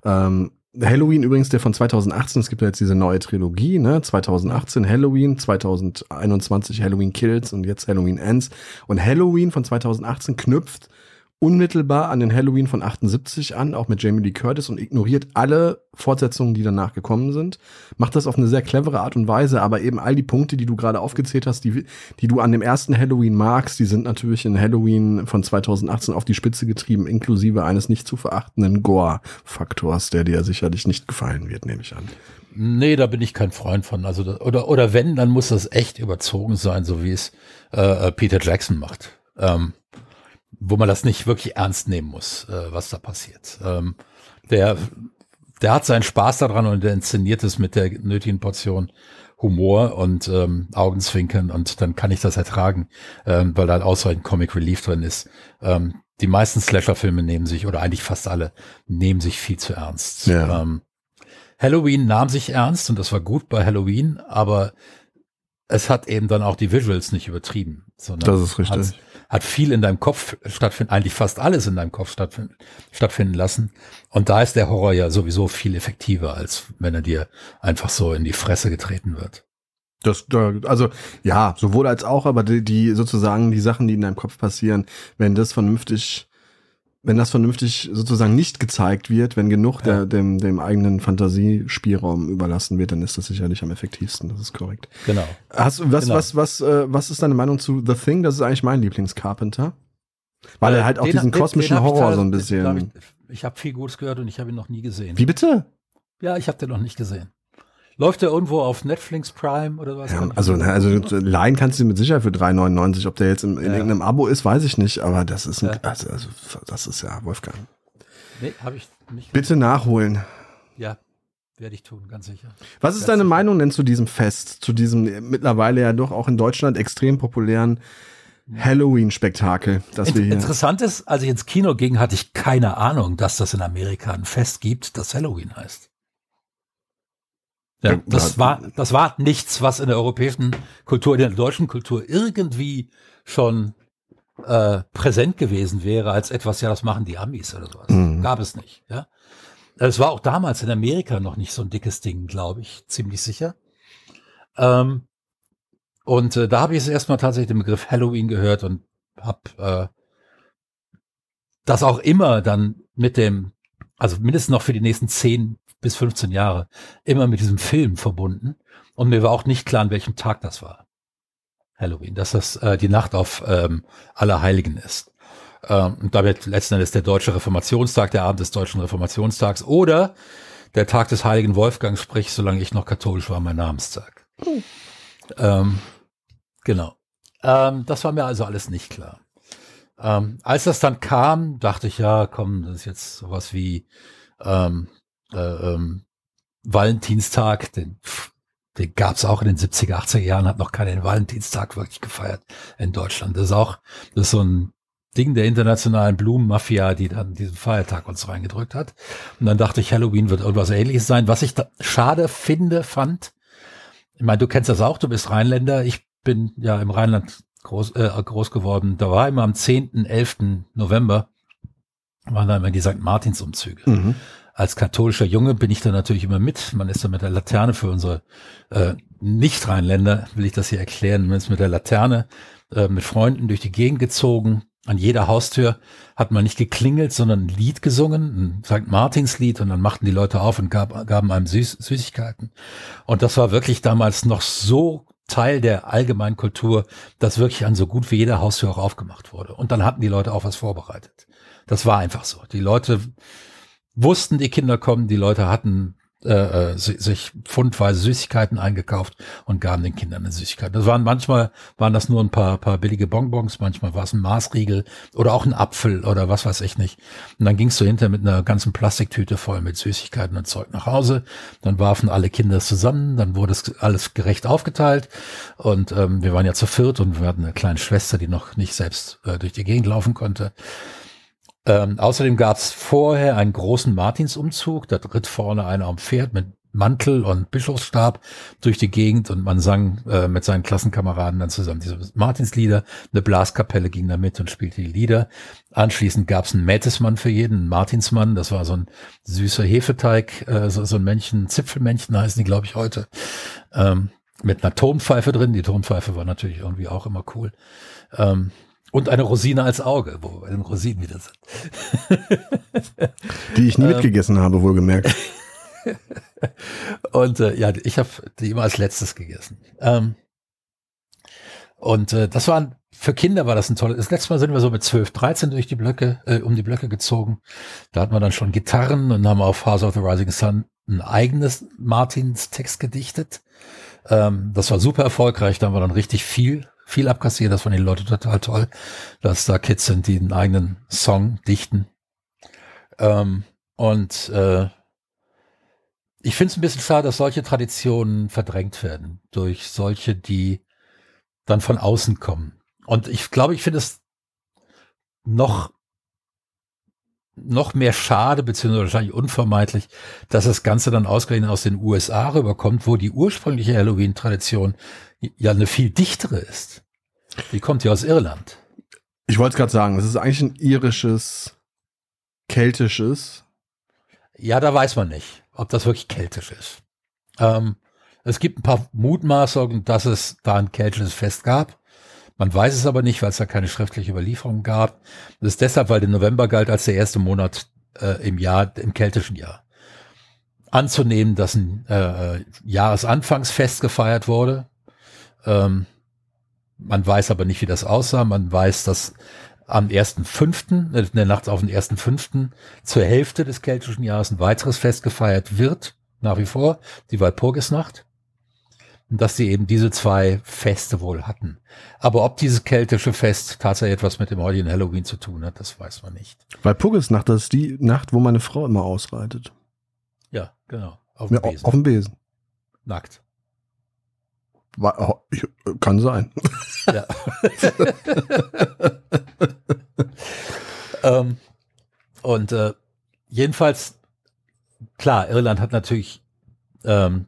A: Ähm, Halloween übrigens, der von 2018, es gibt ja jetzt diese neue Trilogie, ne? 2018 Halloween, 2021 Halloween Kills und jetzt Halloween Ends. Und Halloween von 2018 knüpft unmittelbar an den Halloween von 78 an, auch mit Jamie Lee Curtis und ignoriert alle Fortsetzungen, die danach gekommen sind. Macht das auf eine sehr clevere Art und Weise, aber eben all die Punkte, die du gerade aufgezählt hast, die, die du an dem ersten Halloween magst, die sind natürlich in Halloween von 2018 auf die Spitze getrieben, inklusive eines nicht zu verachtenden Gore-Faktors, der dir sicherlich nicht gefallen wird, nehme ich an.
B: Nee, da bin ich kein Freund von. Also oder oder wenn, dann muss das echt überzogen sein, so wie es äh, äh Peter Jackson macht. Ähm, wo man das nicht wirklich ernst nehmen muss, äh, was da passiert. Ähm, der, der hat seinen Spaß daran und der inszeniert es mit der nötigen Portion Humor und ähm, Augenzwinkern und dann kann ich das ertragen, ähm, weil da halt ausreichend Comic Relief drin ist. Ähm, die meisten Slasher-Filme nehmen sich, oder eigentlich fast alle, nehmen sich viel zu ernst. Ja. Ähm, Halloween nahm sich ernst und das war gut bei Halloween, aber es hat eben dann auch die Visuals nicht übertrieben, sondern
A: das ist richtig
B: hat viel in deinem Kopf stattfinden, eigentlich fast alles in deinem Kopf stattfinden, stattfinden lassen. Und da ist der Horror ja sowieso viel effektiver, als wenn er dir einfach so in die Fresse getreten wird.
A: Das, also ja, sowohl als auch, aber die, die sozusagen die Sachen, die in deinem Kopf passieren, wenn das vernünftig wenn das vernünftig sozusagen nicht gezeigt wird, wenn genug ja. der, dem, dem eigenen Fantasiespielraum überlassen wird, dann ist das sicherlich am effektivsten. Das ist korrekt.
B: Genau.
A: Hast, was, genau. was, was, äh, was ist deine Meinung zu The Thing? Das ist eigentlich mein Lieblings-Carpenter. Weil äh, er halt auch diesen kosmischen den Horror so ein bisschen.
B: Ich, ich habe viel Gutes gehört und ich habe ihn noch nie gesehen.
A: Wie bitte?
B: Ja, ich habe den noch nicht gesehen. Läuft der irgendwo auf Netflix Prime oder was?
A: Ja, also, also leihen kannst du mit Sicherheit für 3,99. Ob der jetzt in, in ja. irgendeinem Abo ist, weiß ich nicht, aber das ist ein, ja. also, also, das ist ja Wolfgang.
B: Nee, habe ich nicht.
A: Bitte nachholen.
B: Ja, werde ich tun, ganz sicher.
A: Was ist deine Meinung denn zu diesem Fest, zu diesem mittlerweile ja doch auch in Deutschland extrem populären Halloween-Spektakel, das wir hier.
B: Interessant ist, als ich ins Kino ging, hatte ich keine Ahnung, dass das in Amerika ein Fest gibt, das Halloween heißt. Ja, das war, das war nichts, was in der europäischen Kultur, in der deutschen Kultur irgendwie schon äh, präsent gewesen wäre als etwas, ja, das machen die Amis oder sowas. Mhm. Gab es nicht, ja. Es war auch damals in Amerika noch nicht so ein dickes Ding, glaube ich, ziemlich sicher. Ähm, und äh, da habe ich es erstmal tatsächlich den Begriff Halloween gehört und habe äh, das auch immer dann mit dem, also mindestens noch für die nächsten zehn bis 15 Jahre immer mit diesem Film verbunden. Und mir war auch nicht klar, an welchem Tag das war. Halloween, dass das äh, die Nacht auf ähm, Allerheiligen ist. Ähm, und damit letzten Endes der deutsche Reformationstag, der Abend des deutschen Reformationstags oder der Tag des heiligen Wolfgang, sprich, solange ich noch katholisch war, mein Namenstag. Mhm. Ähm, genau. Ähm, das war mir also alles nicht klar. Ähm, als das dann kam, dachte ich, ja, komm, das ist jetzt sowas wie ähm, äh, ähm, Valentinstag, den, den gab es auch in den 70er, 80er Jahren, hat noch keinen Valentinstag wirklich gefeiert in Deutschland. Das ist auch, das ist so ein Ding der internationalen Blumenmafia, die dann diesen Feiertag uns reingedrückt hat. Und dann dachte ich, Halloween wird irgendwas ähnliches sein. Was ich schade finde, fand, ich meine, du kennst das auch, du bist Rheinländer. Ich bin ja im Rheinland groß, äh, groß geworden. Da war immer am 10., 11. November, waren da immer die St. Martins-Umzüge. Mhm. Als katholischer Junge bin ich da natürlich immer mit. Man ist da mit der Laterne für unsere äh, Nicht-Rheinländer, will ich das hier erklären. Man ist mit der Laterne äh, mit Freunden durch die Gegend gezogen, an jeder Haustür hat man nicht geklingelt, sondern ein Lied gesungen, ein St. Martins Lied und dann machten die Leute auf und gab, gaben einem Süß, Süßigkeiten. Und das war wirklich damals noch so Teil der allgemeinen Kultur, dass wirklich an so gut wie jeder Haustür auch aufgemacht wurde. Und dann hatten die Leute auch was vorbereitet. Das war einfach so. Die Leute wussten, die Kinder kommen, die Leute hatten äh, äh sich pfundweise Süßigkeiten eingekauft und gaben den Kindern eine Süßigkeit. Das waren manchmal waren das nur ein paar paar billige Bonbons, manchmal war es ein Maßriegel oder auch ein Apfel oder was weiß ich nicht. Und dann gingst du hinter mit einer ganzen Plastiktüte voll mit Süßigkeiten und Zeug nach Hause. Dann warfen alle Kinder zusammen, dann wurde es alles gerecht aufgeteilt und ähm, wir waren ja zu viert und wir hatten eine kleine Schwester, die noch nicht selbst äh, durch die Gegend laufen konnte. Ähm, außerdem gab es vorher einen großen Martinsumzug. Da ritt vorne einer am Pferd mit Mantel und Bischofsstab durch die Gegend und man sang äh, mit seinen Klassenkameraden dann zusammen diese Martinslieder. Eine Blaskapelle ging da mit und spielte die Lieder. Anschließend gab es einen Mätesmann für jeden, einen Martinsmann. Das war so ein süßer Hefeteig, äh, so, so ein Männchen, Zipfelmännchen heißen die, glaube ich, heute. Ähm, mit einer Tonpfeife drin. Die Tonpfeife war natürlich irgendwie auch immer cool. Ähm, und eine Rosine als Auge, wo wir bei den Rosinen wieder sind.
A: Die ich nie ähm, mitgegessen habe, wohlgemerkt.
B: und äh, ja, ich habe die immer als letztes gegessen. Ähm, und äh, das waren für Kinder war das ein tolles. Das letzte Mal sind wir so mit 12, 13 durch die Blöcke, äh, um die Blöcke gezogen. Da hatten wir dann schon Gitarren und haben auf House of the Rising Sun ein eigenes Martins Text gedichtet. Ähm, das war super erfolgreich. Da haben wir dann richtig viel viel abkassiert. Das fanden die Leute total toll, dass da Kids sind, die einen eigenen Song dichten. Ähm, und äh, ich finde es ein bisschen schade, dass solche Traditionen verdrängt werden durch solche, die dann von außen kommen. Und ich glaube, ich finde es noch noch mehr schade, beziehungsweise wahrscheinlich unvermeidlich, dass das Ganze dann ausgerechnet aus den USA rüberkommt, wo die ursprüngliche Halloween-Tradition ja eine viel dichtere ist. Die kommt ja aus Irland.
A: Ich wollte es gerade sagen, es ist eigentlich ein irisches, keltisches.
B: Ja, da weiß man nicht, ob das wirklich keltisch ist. Ähm, es gibt ein paar Mutmaßungen, dass es da ein keltisches Fest gab. Man weiß es aber nicht, weil es da keine schriftliche Überlieferung gab. Das ist deshalb, weil der November galt als der erste Monat äh, im Jahr, im keltischen Jahr. Anzunehmen, dass ein äh, Jahresanfangsfest gefeiert wurde. Ähm, man weiß aber nicht, wie das aussah. Man weiß, dass am 1.5., äh, in der Nacht auf den 1.5. zur Hälfte des keltischen Jahres ein weiteres Fest gefeiert wird, nach wie vor, die Walpurgisnacht. Und dass sie eben diese zwei Feste wohl hatten. Aber ob dieses keltische Fest tatsächlich etwas mit dem heutigen Halloween zu tun hat, das weiß man nicht.
A: Walpurgisnacht, das ist die Nacht, wo meine Frau immer ausreitet.
B: Ja, genau.
A: Auf dem ja, Besen. Auf dem Besen.
B: Nackt.
A: Oh, kann sein. Ja.
B: ähm, und äh, jedenfalls, klar, Irland hat natürlich ähm,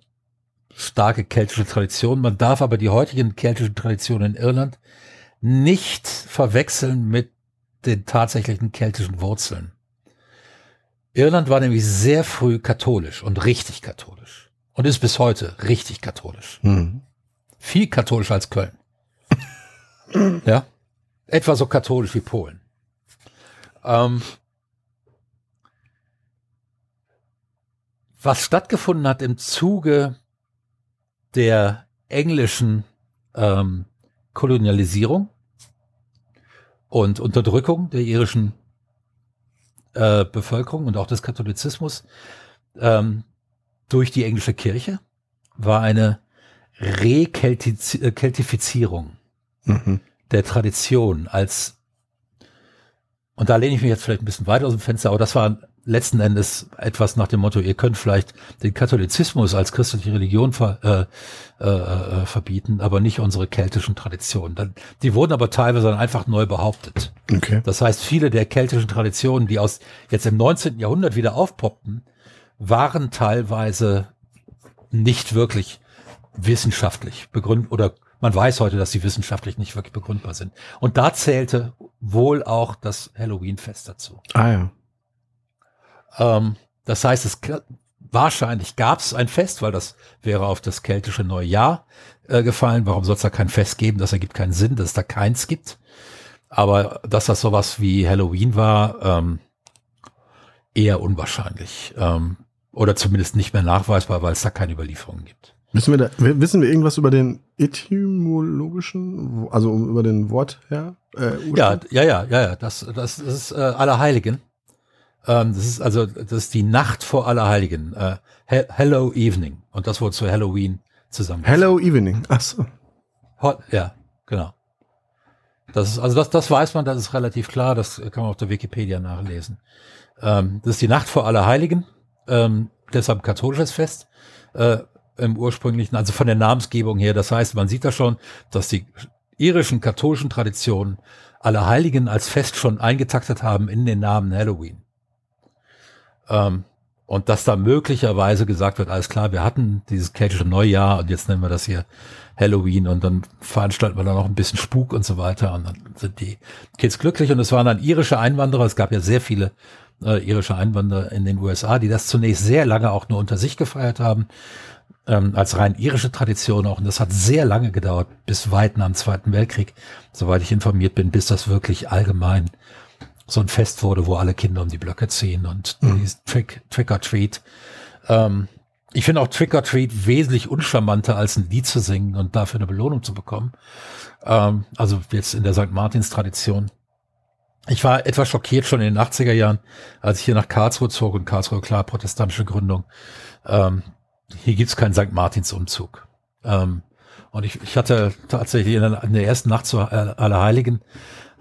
B: starke keltische Traditionen. Man darf aber die heutigen keltischen Traditionen in Irland nicht verwechseln mit den tatsächlichen keltischen Wurzeln. Irland war nämlich sehr früh katholisch und richtig katholisch und ist bis heute richtig katholisch. Mhm. Viel katholischer als Köln. ja. Etwa so katholisch wie Polen. Ähm, was stattgefunden hat im Zuge der englischen ähm, Kolonialisierung und Unterdrückung der irischen äh, Bevölkerung und auch des Katholizismus ähm, durch die englische Kirche war eine Rekeltifizierung mhm. der Tradition als und da lehne ich mich jetzt vielleicht ein bisschen weiter aus dem Fenster, aber das war letzten Endes etwas nach dem Motto, ihr könnt vielleicht den Katholizismus als christliche Religion ver, äh, äh, äh, verbieten, aber nicht unsere keltischen Traditionen. Die wurden aber teilweise dann einfach neu behauptet. Okay. Das heißt, viele der keltischen Traditionen, die aus jetzt im 19. Jahrhundert wieder aufpoppten, waren teilweise nicht wirklich wissenschaftlich begründet oder man weiß heute, dass sie wissenschaftlich nicht wirklich begründbar sind. Und da zählte wohl auch das Halloween-Fest dazu.
A: Ah ja.
B: Ähm, das heißt, es wahrscheinlich gab es ein Fest, weil das wäre auf das keltische Neujahr äh, gefallen. Warum soll es da kein Fest geben? Das ergibt keinen Sinn, dass es da keins gibt. Aber dass das sowas wie Halloween war, ähm, eher unwahrscheinlich. Ähm, oder zumindest nicht mehr nachweisbar, weil es da keine Überlieferungen gibt.
A: Wissen wir, da, wissen wir irgendwas über den etymologischen, also über den Wort her?
B: Äh, ja, ja, ja, ja, ja. Das, das, ist äh, Allerheiligen. Ähm, das ist also, das ist die Nacht vor Allerheiligen. Äh, Hello Evening. Und das wurde zu Halloween zusammen.
A: Hello Evening. Ach so.
B: Ja, genau. Das ist, also das, das weiß man, das ist relativ klar, das kann man auf der Wikipedia nachlesen. Ähm, das ist die Nacht vor Allerheiligen, ähm, deshalb katholisches Fest äh, im ursprünglichen, also von der Namensgebung her. Das heißt, man sieht da schon, dass die irischen katholischen Traditionen Allerheiligen als Fest schon eingetaktet haben in den Namen Halloween. Ähm, und dass da möglicherweise gesagt wird, alles klar, wir hatten dieses keltische Neujahr und jetzt nennen wir das hier Halloween und dann veranstalten wir da noch ein bisschen Spuk und so weiter und dann sind die Kids glücklich. Und es waren dann irische Einwanderer, es gab ja sehr viele äh, irische Einwanderer in den USA, die das zunächst sehr lange auch nur unter sich gefeiert haben, ähm, als rein irische Tradition auch. Und das hat sehr lange gedauert, bis weit nach dem Zweiten Weltkrieg, soweit ich informiert bin, bis das wirklich allgemein so ein Fest wurde, wo alle Kinder um die Blöcke ziehen und mhm. Trick, Trick or Treat. Ähm, ich finde auch Trick or Treat wesentlich uncharmanter, als ein Lied zu singen und dafür eine Belohnung zu bekommen. Ähm, also jetzt in der St. Martins Tradition. Ich war etwas schockiert schon in den 80er Jahren, als ich hier nach Karlsruhe zog und Karlsruhe, klar, protestantische Gründung. Ähm, hier gibt's keinen St. Martins Umzug. Ähm, und ich, ich hatte tatsächlich in der, in der ersten Nacht zu Allerheiligen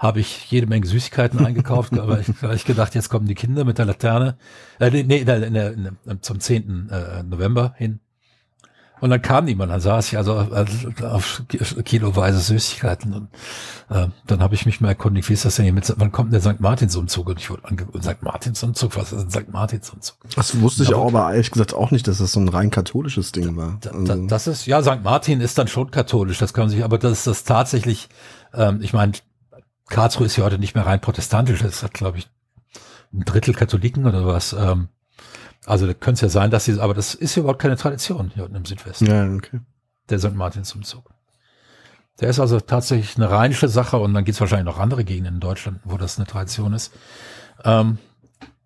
B: habe ich jede Menge Süßigkeiten eingekauft, aber ich, ich gedacht, jetzt kommen die Kinder mit der Laterne, äh, nee, nee, in der, in der, zum 10. Äh, November hin. Und dann kam niemand, dann saß ich also auf kiloweise Süßigkeiten und äh, dann habe ich mich mal erkundigt, wie ist das denn hier mit, wann kommt der St. Martins-Umzug? Und ich wurde ange St. Martins-Umzug, was ist ein St. Martins-Umzug?
A: Das wusste ich auch, aber ehrlich gesagt auch nicht, dass das so ein rein katholisches Ding war.
B: Da, da, also. Das ist, ja, St. Martin ist dann schon katholisch, das kann man sich, aber das ist das tatsächlich, ähm, ich meine, Karlsruhe ist ja heute nicht mehr rein protestantisch, das hat, glaube ich, ein Drittel Katholiken oder was. Ähm, also da könnte es ja sein, dass sie, aber das ist ja überhaupt keine Tradition hier unten im Südwesten. Ja, okay. Der St. Martinsumzug. Der ist also tatsächlich eine rheinische Sache und dann gibt es wahrscheinlich noch andere Gegenden in Deutschland, wo das eine Tradition ist. Ähm,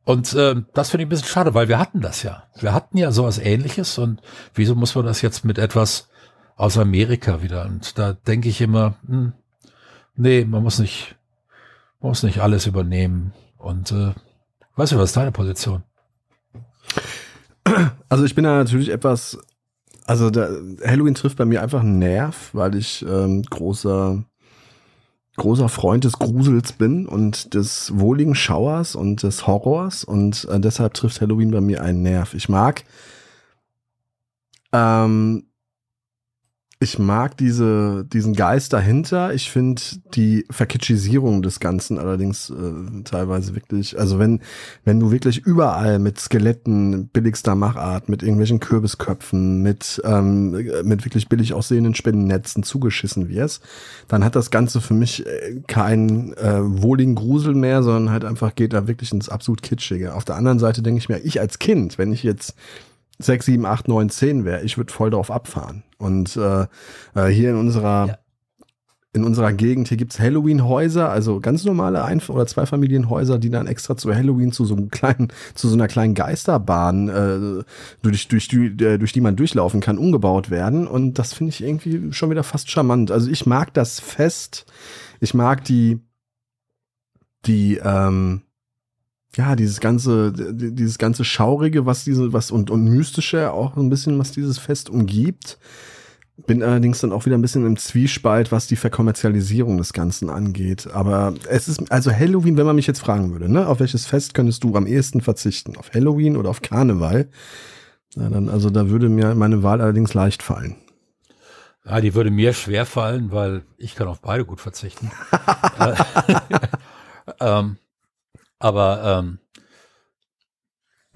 B: und äh, das finde ich ein bisschen schade, weil wir hatten das ja. Wir hatten ja sowas ähnliches und wieso muss man das jetzt mit etwas aus Amerika wieder? Und da denke ich immer, hm, nee, man muss nicht, muss nicht alles übernehmen. Und äh, weißt du, was ist deine Position?
A: Also ich bin da natürlich etwas, also der, Halloween trifft bei mir einfach einen Nerv, weil ich ähm, großer großer Freund des Grusels bin und des wohligen Schauers und des Horrors und äh, deshalb trifft Halloween bei mir einen Nerv. Ich mag ähm, ich mag diese, diesen Geist dahinter. Ich finde die Verkitschisierung des Ganzen allerdings äh, teilweise wirklich, also wenn, wenn du wirklich überall mit Skeletten billigster Machart, mit irgendwelchen Kürbisköpfen, mit, ähm, mit wirklich billig aussehenden Spinnennetzen zugeschissen wirst, dann hat das Ganze für mich äh, keinen äh, wohligen Grusel mehr, sondern halt einfach geht da wirklich ins absolut Kitschige. Auf der anderen Seite denke ich mir, ich als Kind, wenn ich jetzt 6, 7, 8, 9, 10 wäre, ich würde voll drauf abfahren. Und äh, äh, hier in unserer ja. in unserer Gegend, hier gibt's Halloween-Häuser, also ganz normale Ein- oder Zweifamilienhäuser, die dann extra zu Halloween zu so einem kleinen, zu so einer kleinen Geisterbahn, äh, durch, durch, die, äh, durch die man durchlaufen kann, umgebaut werden. Und das finde ich irgendwie schon wieder fast charmant. Also ich mag das Fest, ich mag die, die, ähm, ja, dieses ganze, dieses ganze Schaurige, was diese, was und, und Mystische auch ein bisschen, was dieses Fest umgibt. bin allerdings dann auch wieder ein bisschen im Zwiespalt, was die Verkommerzialisierung des Ganzen angeht. Aber es ist, also Halloween, wenn man mich jetzt fragen würde, ne, auf welches Fest könntest du am ehesten verzichten? Auf Halloween oder auf Karneval? Na dann, also da würde mir meine Wahl allerdings leicht fallen.
B: Ja, die würde mir schwer fallen, weil ich kann auf beide gut verzichten. Äh, ähm, aber ähm,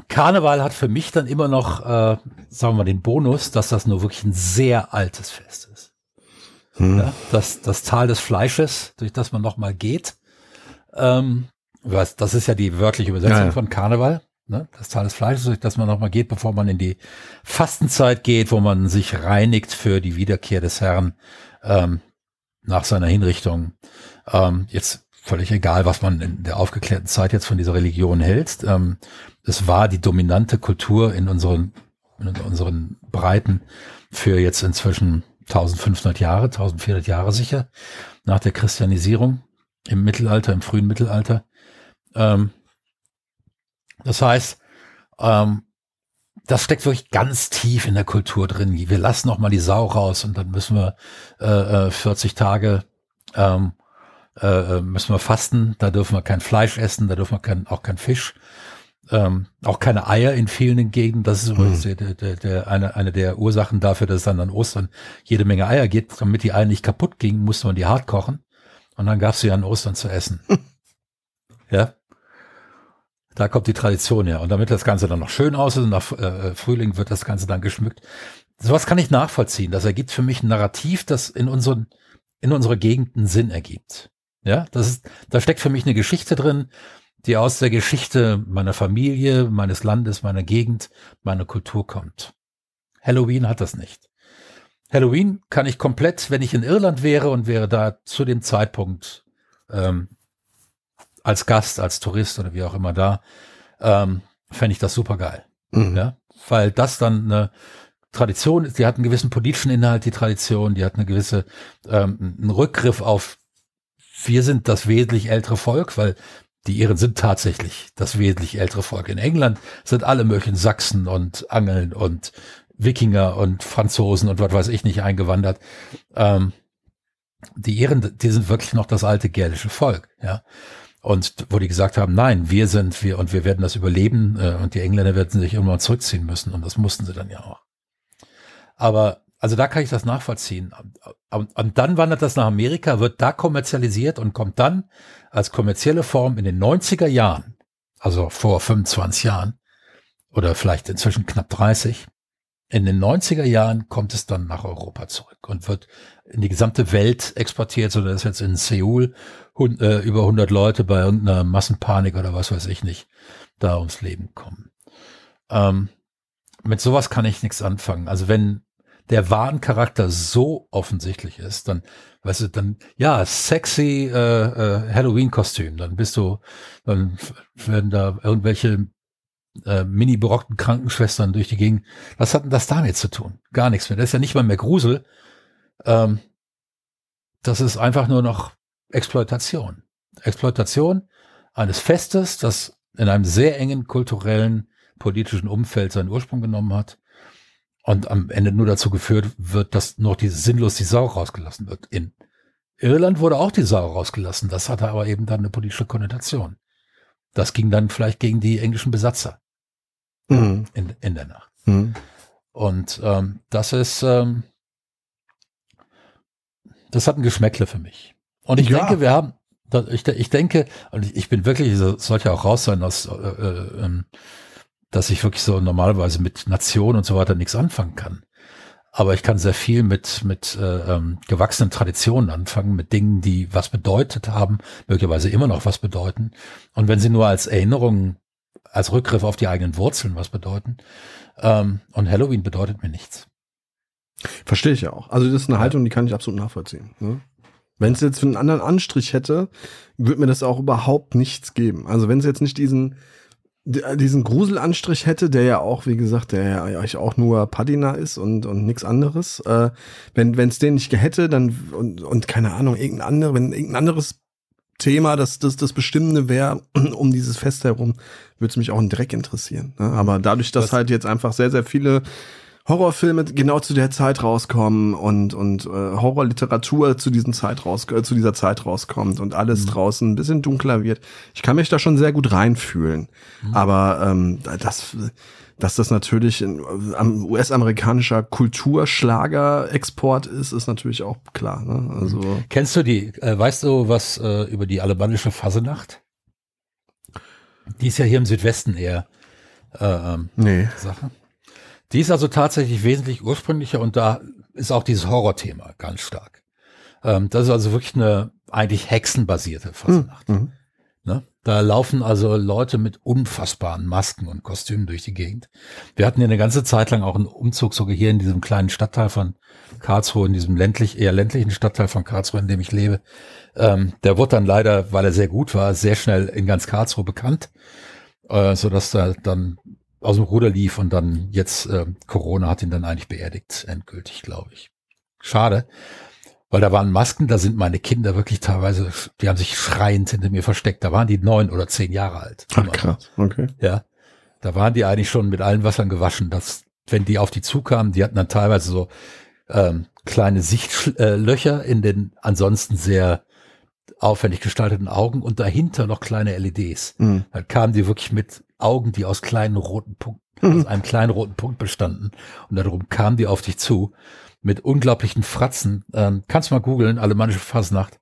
B: Karneval hat für mich dann immer noch, äh, sagen wir mal, den Bonus, dass das nur wirklich ein sehr altes Fest ist. Hm. Ja, das, das Tal des Fleisches, durch das man nochmal geht. Ähm, das ist ja die wörtliche Übersetzung ja, ja. von Karneval. Ne? Das Tal des Fleisches, durch das man nochmal geht, bevor man in die Fastenzeit geht, wo man sich reinigt für die Wiederkehr des Herrn ähm, nach seiner Hinrichtung. Ähm, jetzt völlig egal, was man in der aufgeklärten Zeit jetzt von dieser Religion hält. Ähm, es war die dominante Kultur in unseren, in unseren Breiten für jetzt inzwischen 1500 Jahre, 1400 Jahre sicher, nach der Christianisierung im Mittelalter, im frühen Mittelalter. Ähm, das heißt, ähm, das steckt wirklich ganz tief in der Kultur drin. Wir lassen noch mal die Sau raus und dann müssen wir äh, 40 äh, Tage ähm, äh, äh, müssen wir fasten. Da dürfen wir kein Fleisch essen, da dürfen wir kein, auch kein Fisch. Ähm, auch keine Eier in vielen Gegenden. Das ist übrigens mhm. der, der, der, eine, eine der Ursachen dafür, dass es dann an Ostern jede Menge Eier gibt. Damit die Eier nicht kaputt gingen, musste man die hart kochen. Und dann gab es sie an Ostern zu essen. ja. Da kommt die Tradition her. Und damit das Ganze dann noch schön aussieht, nach äh, Frühling wird das Ganze dann geschmückt. Sowas kann ich nachvollziehen. Das ergibt für mich ein Narrativ, das in unseren, in unserer Gegend einen Sinn ergibt. Ja, das ist, da steckt für mich eine Geschichte drin, die aus der Geschichte meiner Familie, meines Landes, meiner Gegend, meiner Kultur kommt. Halloween hat das nicht. Halloween kann ich komplett, wenn ich in Irland wäre und wäre da zu dem Zeitpunkt ähm, als Gast, als Tourist oder wie auch immer da, ähm, fände ich das super geil. Mhm. Ja, weil das dann eine Tradition ist, die hat einen gewissen politischen Inhalt, die Tradition, die hat eine gewisse, ähm, einen Rückgriff auf, wir sind das wesentlich ältere Volk, weil die Iren sind tatsächlich das wesentlich ältere Volk. In England sind alle möglichen Sachsen und Angeln und Wikinger und Franzosen und was weiß ich nicht eingewandert. Ähm, die Iren, die sind wirklich noch das alte gälische Volk, ja. Und wo die gesagt haben, nein, wir sind wir und wir werden das überleben äh, und die Engländer werden sich irgendwann zurückziehen müssen und das mussten sie dann ja auch. Aber also da kann ich das nachvollziehen. Und, und dann wandert das nach Amerika, wird da kommerzialisiert und kommt dann als kommerzielle Form in den 90er Jahren, also vor 25 Jahren oder vielleicht inzwischen knapp 30, in den 90er Jahren kommt es dann nach Europa zurück und wird in die gesamte Welt exportiert, so dass jetzt in Seoul hund, äh, über 100 Leute bei irgendeiner Massenpanik oder was weiß ich nicht da ums Leben kommen. Ähm, mit sowas kann ich nichts anfangen. Also wenn der Warencharakter so offensichtlich ist, dann, weißt du, dann, ja, sexy äh, äh, Halloween-Kostüm, dann bist du, dann werden da irgendwelche äh, mini berockten Krankenschwestern durch die Gegend. Was hat denn das damit zu tun? Gar nichts mehr. Das ist ja nicht mal mehr Grusel. Ähm, das ist einfach nur noch Exploitation. Exploitation eines Festes, das in einem sehr engen kulturellen, politischen Umfeld seinen Ursprung genommen hat und am Ende nur dazu geführt wird, dass noch die, sinnlos die Sau rausgelassen wird. In Irland wurde auch die Sau rausgelassen. Das hatte aber eben dann eine politische Konnotation. Das ging dann vielleicht gegen die englischen Besatzer mhm. in, in der Nacht. Mhm. Und ähm, das ist, ähm, das hat ein Geschmäckle für mich. Und ich ja. denke, wir haben, ich, ich denke, und ich bin wirklich, sollte auch raus sein aus, äh, äh, ähm, dass ich wirklich so normalerweise mit Nation und so weiter nichts anfangen kann. Aber ich kann sehr viel mit, mit äh, ähm, gewachsenen Traditionen anfangen, mit Dingen, die was bedeutet haben, möglicherweise immer noch was bedeuten. Und wenn sie nur als Erinnerung, als Rückgriff auf die eigenen Wurzeln was bedeuten. Ähm, und Halloween bedeutet mir nichts.
A: Verstehe ich ja auch. Also das ist eine Haltung, die kann ich absolut nachvollziehen. Ne? Wenn es jetzt einen anderen Anstrich hätte, würde mir das auch überhaupt nichts geben. Also wenn es jetzt nicht diesen diesen Gruselanstrich hätte, der ja auch, wie gesagt, der ja eigentlich auch nur Padina ist und, und nichts anderes. Äh, wenn es den nicht hätte, dann und, und keine Ahnung, irgendein andere, wenn irgendein anderes Thema, das das, das Bestimmende wäre um dieses Fest herum, würde es mich auch ein Dreck interessieren. Ne? Aber dadurch, dass Was? halt jetzt einfach sehr, sehr viele Horrorfilme genau zu der Zeit rauskommen und und äh, Horrorliteratur zu diesen Zeit raus äh, zu dieser Zeit rauskommt und alles mhm. draußen ein bisschen dunkler wird. Ich kann mich da schon sehr gut reinfühlen. Mhm. Aber ähm, das dass das natürlich ein US-amerikanischer Kulturschlager-Export ist, ist natürlich auch klar. Ne? Also
B: Kennst du die, äh, weißt du was äh, über die alemannische Fasenacht? Die ist ja hier im Südwesten eher äh, ähm,
A: nee.
B: Sache. Die ist also tatsächlich wesentlich ursprünglicher und da ist auch dieses Horrorthema ganz stark. Ähm, das ist also wirklich eine eigentlich hexenbasierte Fasenacht. Mhm. Ne? Da laufen also Leute mit unfassbaren Masken und Kostümen durch die Gegend. Wir hatten ja eine ganze Zeit lang auch einen Umzug sogar hier in diesem kleinen Stadtteil von Karlsruhe, in diesem ländlich, eher ländlichen Stadtteil von Karlsruhe, in dem ich lebe. Ähm, der wurde dann leider, weil er sehr gut war, sehr schnell in ganz Karlsruhe bekannt, äh, so dass er dann aus dem Ruder lief und dann jetzt äh, Corona hat ihn dann eigentlich beerdigt, endgültig, glaube ich. Schade. Weil da waren Masken, da sind meine Kinder wirklich teilweise, die haben sich schreiend hinter mir versteckt. Da waren die neun oder zehn Jahre alt.
A: Ach krass, okay.
B: Ja. Da waren die eigentlich schon mit allen Wassern gewaschen, dass, wenn die auf die zukamen, die hatten dann teilweise so ähm, kleine Sichtlöcher in den ansonsten sehr aufwendig gestalteten Augen und dahinter noch kleine LEDs. Mhm. Dann kamen die wirklich mit Augen, die aus kleinen roten Punkten, mhm. aus einem kleinen roten Punkt bestanden. Und darum kamen die auf dich zu mit unglaublichen Fratzen. Ähm, kannst du mal googeln, alemannische Fasnacht.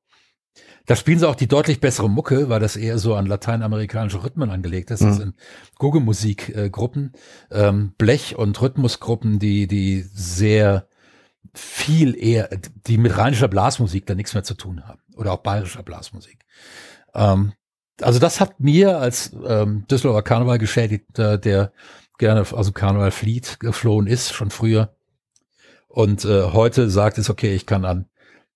B: Da spielen sie auch die deutlich bessere Mucke, weil das eher so an lateinamerikanische Rhythmen angelegt ist. Mhm. Das sind Google-Musik-Gruppen, ähm, Blech- und Rhythmusgruppen, die, die sehr viel eher, die mit rheinischer Blasmusik da nichts mehr zu tun haben. Oder auch bayerischer Blasmusik. Ähm, also das hat mir als ähm, Düsseldorfer Karneval geschädigt, äh, der gerne aus dem Karneval flieht, geflohen ist, schon früher und äh, heute sagt es, okay, ich kann an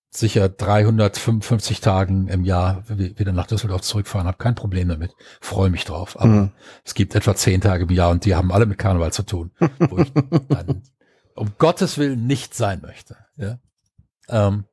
B: sicher 355 Tagen im Jahr wieder nach Düsseldorf zurückfahren, habe kein Problem damit, freue mich drauf. Aber mhm. es gibt etwa zehn Tage im Jahr und die haben alle mit Karneval zu tun, wo ich dann um Gottes Willen nicht sein möchte. Ja? Ähm,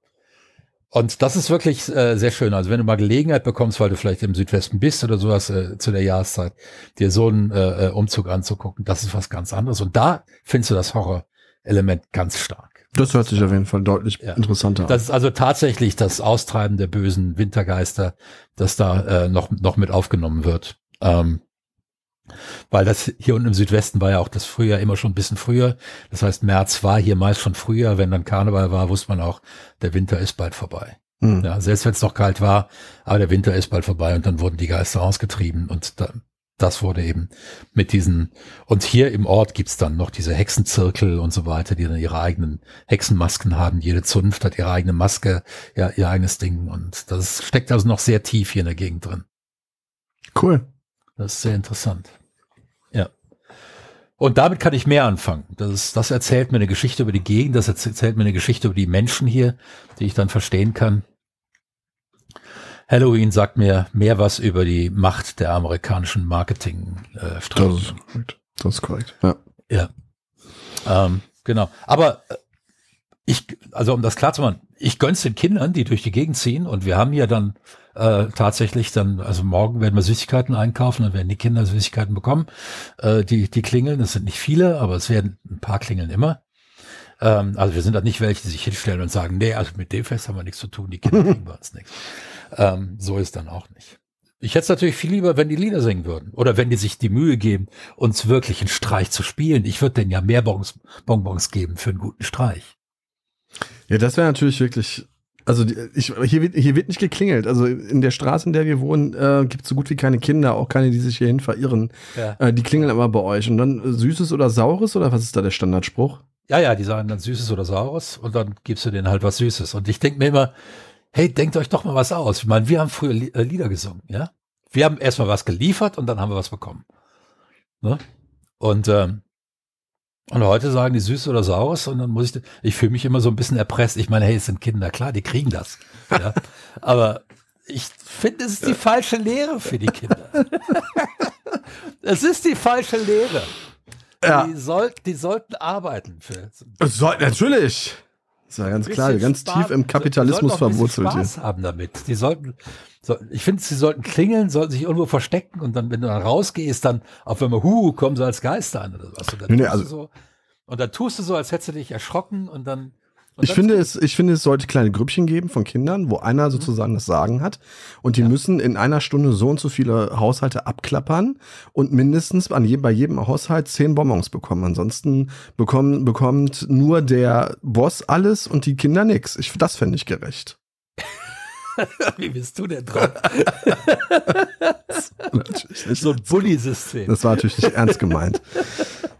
B: und das ist wirklich äh, sehr schön. Also wenn du mal Gelegenheit bekommst, weil du vielleicht im Südwesten bist oder sowas äh, zu der Jahreszeit, dir so einen äh, äh Umzug anzugucken, das ist was ganz anderes. Und da findest du das Horror Element ganz stark.
A: Das hört sich auf jeden Fall deutlich ja. interessanter
B: an. Das ist also tatsächlich das Austreiben der bösen Wintergeister, das da äh, noch, noch mit aufgenommen wird. Ähm, weil das hier unten im Südwesten war ja auch das Frühjahr immer schon ein bisschen früher. Das heißt, März war hier meist schon früher. Wenn dann Karneval war, wusste man auch, der Winter ist bald vorbei. Hm. Ja, selbst wenn es noch kalt war, aber der Winter ist bald vorbei und dann wurden die Geister ausgetrieben und da, das wurde eben mit diesen, und hier im Ort gibt's dann noch diese Hexenzirkel und so weiter, die dann ihre eigenen Hexenmasken haben. Jede Zunft hat ihre eigene Maske, ja, ihr eigenes Ding. Und das steckt also noch sehr tief hier in der Gegend drin.
A: Cool.
B: Das ist sehr interessant. Und damit kann ich mehr anfangen. Das, das erzählt mir eine Geschichte über die Gegend, das erzählt mir eine Geschichte über die Menschen hier, die ich dann verstehen kann. Halloween sagt mir mehr was über die Macht der amerikanischen Marketingstrategie.
A: Äh, das, ist korrekt. Ja.
B: Ja. Ähm, genau. Aber äh, ich, also um das klar zu machen, ich gönn's den Kindern, die durch die Gegend ziehen und wir haben ja dann äh, tatsächlich dann, also morgen werden wir Süßigkeiten einkaufen, dann werden die Kinder Süßigkeiten bekommen. Äh, die, die klingeln, das sind nicht viele, aber es werden ein paar klingeln immer. Ähm, also wir sind da nicht welche, die sich hinstellen und sagen, nee, also mit dem Fest haben wir nichts zu tun, die Kinder kriegen bei uns nichts. Ähm, so ist dann auch nicht. Ich hätte es natürlich viel lieber, wenn die Lieder singen würden. Oder wenn die sich die Mühe geben, uns wirklich einen Streich zu spielen. Ich würde denen ja mehr Bonbons, Bonbons geben für einen guten Streich.
A: Ja, das wäre natürlich wirklich. Also ich, hier, wird, hier wird nicht geklingelt. Also in der Straße, in der wir wohnen, äh, gibt es so gut wie keine Kinder, auch keine, die sich hierhin verirren. Ja. Äh, die klingeln aber bei euch. Und dann äh, Süßes oder Saures oder was ist da der Standardspruch?
B: Ja, ja, die sagen dann Süßes oder Saures und dann gibst du denen halt was Süßes. Und ich denke mir immer, hey, denkt euch doch mal was aus. Ich meine, wir haben früher äh, Lieder gesungen, ja. Wir haben erstmal was geliefert und dann haben wir was bekommen. Ne? Und, ähm, und heute sagen die süß oder saures und dann muss ich, ich fühle mich immer so ein bisschen erpresst. Ich meine, hey, es sind Kinder, klar, die kriegen das. Ja? Aber ich finde, es ist die falsche Lehre für die Kinder. es ist die falsche Lehre. Ja. Die, soll, die sollten arbeiten. Für,
A: soll, natürlich. Ist ja ganz klar, ganz Spaß, tief im Kapitalismus verwurzelt.
B: Die Spaß haben damit. Die sollten, so, ich finde, sie sollten klingeln, sollten sich irgendwo verstecken und dann, wenn du dann rausgehst, dann auf einmal, hu, kommen sie als Geister an oder was.
A: Nee, nee, also, so.
B: Und dann tust du so, als hättest du dich erschrocken und dann
A: ich finde, es, ich finde, es sollte kleine Grüppchen geben von Kindern, wo einer mhm. sozusagen das Sagen hat. Und die ja. müssen in einer Stunde so und so viele Haushalte abklappern und mindestens an je, bei jedem Haushalt zehn Bonbons bekommen. Ansonsten bekommen, bekommt nur der Boss alles und die Kinder nichts. Ich, das fände ich gerecht.
B: Wie bist du denn drauf? so ein Bully-System.
A: Das war natürlich nicht ernst gemeint.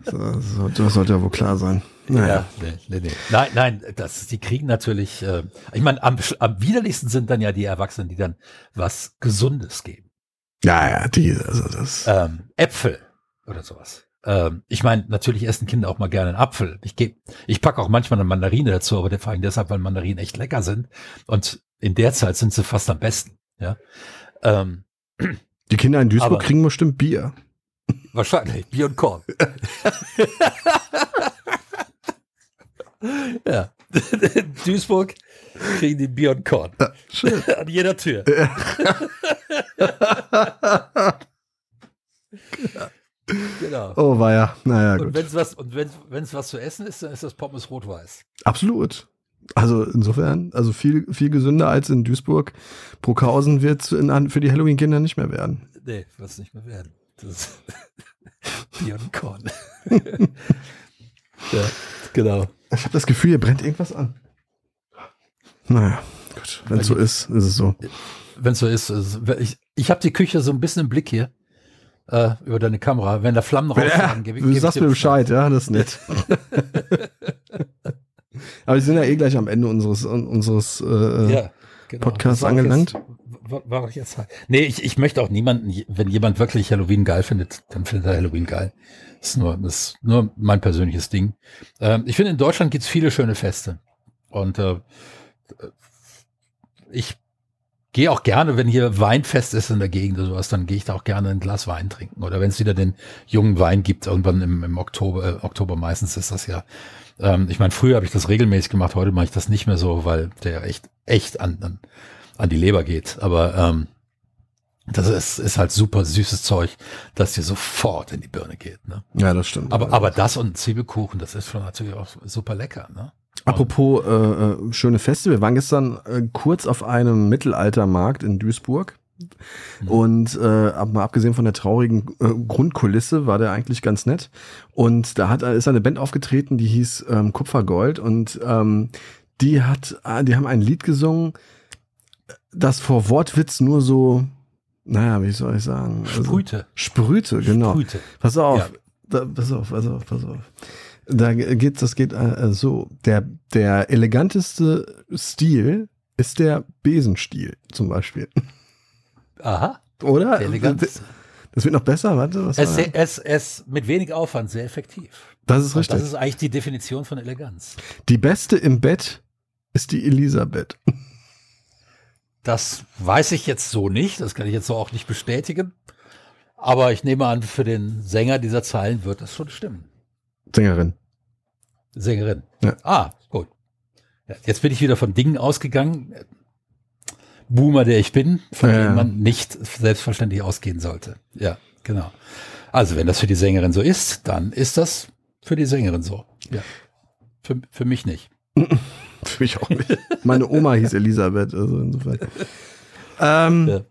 A: So, so, das sollte ja wohl klar sein.
B: Naja. Ja, nee, nee, nee. Nein, nein, das, die kriegen natürlich, äh, ich meine, am, am widerlichsten sind dann ja die Erwachsenen, die dann was Gesundes geben.
A: Ja, ja, die, also das.
B: Ähm, Äpfel oder sowas. Ähm, ich meine, natürlich essen Kinder auch mal gerne einen Apfel. Ich gebe, ich packe auch manchmal eine Mandarine dazu, aber vor allem deshalb, weil Mandarinen echt lecker sind. Und in der Zeit sind sie fast am besten. Ja. Ähm,
A: die Kinder in Duisburg aber, kriegen bestimmt Bier.
B: Wahrscheinlich, Bier und Korn. ja. Duisburg kriegen die Bier und Korn. Ja, schön. An jeder Tür. Ja.
A: genau. Oh, war ja. Naja,
B: gut. Und wenn es was, und wenn's was zu essen ist, dann ist das Pommes rot-weiß.
A: Absolut. Also insofern, also viel, viel gesünder als in Duisburg. Bruckhausen wird für die Halloween-Kinder nicht mehr werden.
B: Nee, wird es nicht mehr werden. Das Bier und Korn.
A: ja, genau. Ich habe das Gefühl, hier brennt irgendwas an. Naja, gut. Wenn es so ist, ist es so.
B: Wenn es so ist, ist ich, ich habe die Küche so ein bisschen im Blick hier. Äh, über deine Kamera. Wenn da Flammen rausfahren,
A: gebe ich Du sagst mir Bescheid, ja, das ist nett. Aber wir sind ja eh gleich am Ende unseres, unseres äh, ja, genau. Podcasts angelangt. Jetzt,
B: war, war jetzt halt. Nee, ich, ich möchte auch niemanden, wenn jemand wirklich Halloween geil findet, dann findet er Halloween geil. Das ist nur, das ist nur mein persönliches Ding. Ähm, ich finde, in Deutschland gibt es viele schöne Feste. Und äh, ich gehe auch gerne, wenn hier Weinfest ist in der Gegend oder sowas, dann gehe ich da auch gerne ein Glas Wein trinken. Oder wenn es wieder den jungen Wein gibt, irgendwann im, im Oktober, äh, Oktober meistens ist das ja. Ähm, ich meine, früher habe ich das regelmäßig gemacht, heute mache ich das nicht mehr so, weil der echt, echt an, an an die Leber geht. Aber ähm, das ist, ist halt super süßes Zeug, das dir sofort in die Birne geht. Ne?
A: Ja, das stimmt.
B: Aber, aber das und Zwiebelkuchen, das ist schon natürlich auch super lecker. Ne?
A: Apropos äh, äh, schöne Feste, wir waren gestern äh, kurz auf einem Mittelaltermarkt in Duisburg. Mhm. Und äh, mal abgesehen von der traurigen äh, Grundkulisse war der eigentlich ganz nett. Und da hat ist eine Band aufgetreten, die hieß ähm, Kupfergold und ähm, die hat, ah, die haben ein Lied gesungen, das vor Wortwitz nur so, naja, wie soll ich sagen?
B: Also, sprühte.
A: Sprühte, genau. Sprühte. Pass auf, ja. da, pass auf, pass auf, pass auf. Da geht, das geht äh, so. Der, der eleganteste Stil ist der Besenstil zum Beispiel.
B: Aha.
A: Oder? Der eleganteste. Das wird noch besser, warte.
B: Was es, es, es mit wenig Aufwand sehr effektiv.
A: Das ist richtig.
B: das ist eigentlich die Definition von Eleganz.
A: Die beste im Bett ist die Elisabeth.
B: Das weiß ich jetzt so nicht, das kann ich jetzt so auch nicht bestätigen. Aber ich nehme an, für den Sänger dieser Zeilen wird das schon stimmen.
A: Sängerin.
B: Sängerin. Ja. Ah, gut. Jetzt bin ich wieder von Dingen ausgegangen. Boomer, der ich bin, von ja, dem man nicht selbstverständlich ausgehen sollte. Ja, genau. Also, wenn das für die Sängerin so ist, dann ist das für die Sängerin so. Ja. Für, für mich nicht.
A: Für mich auch nicht. Meine Oma hieß Elisabeth, also insofern. Ähm, ja.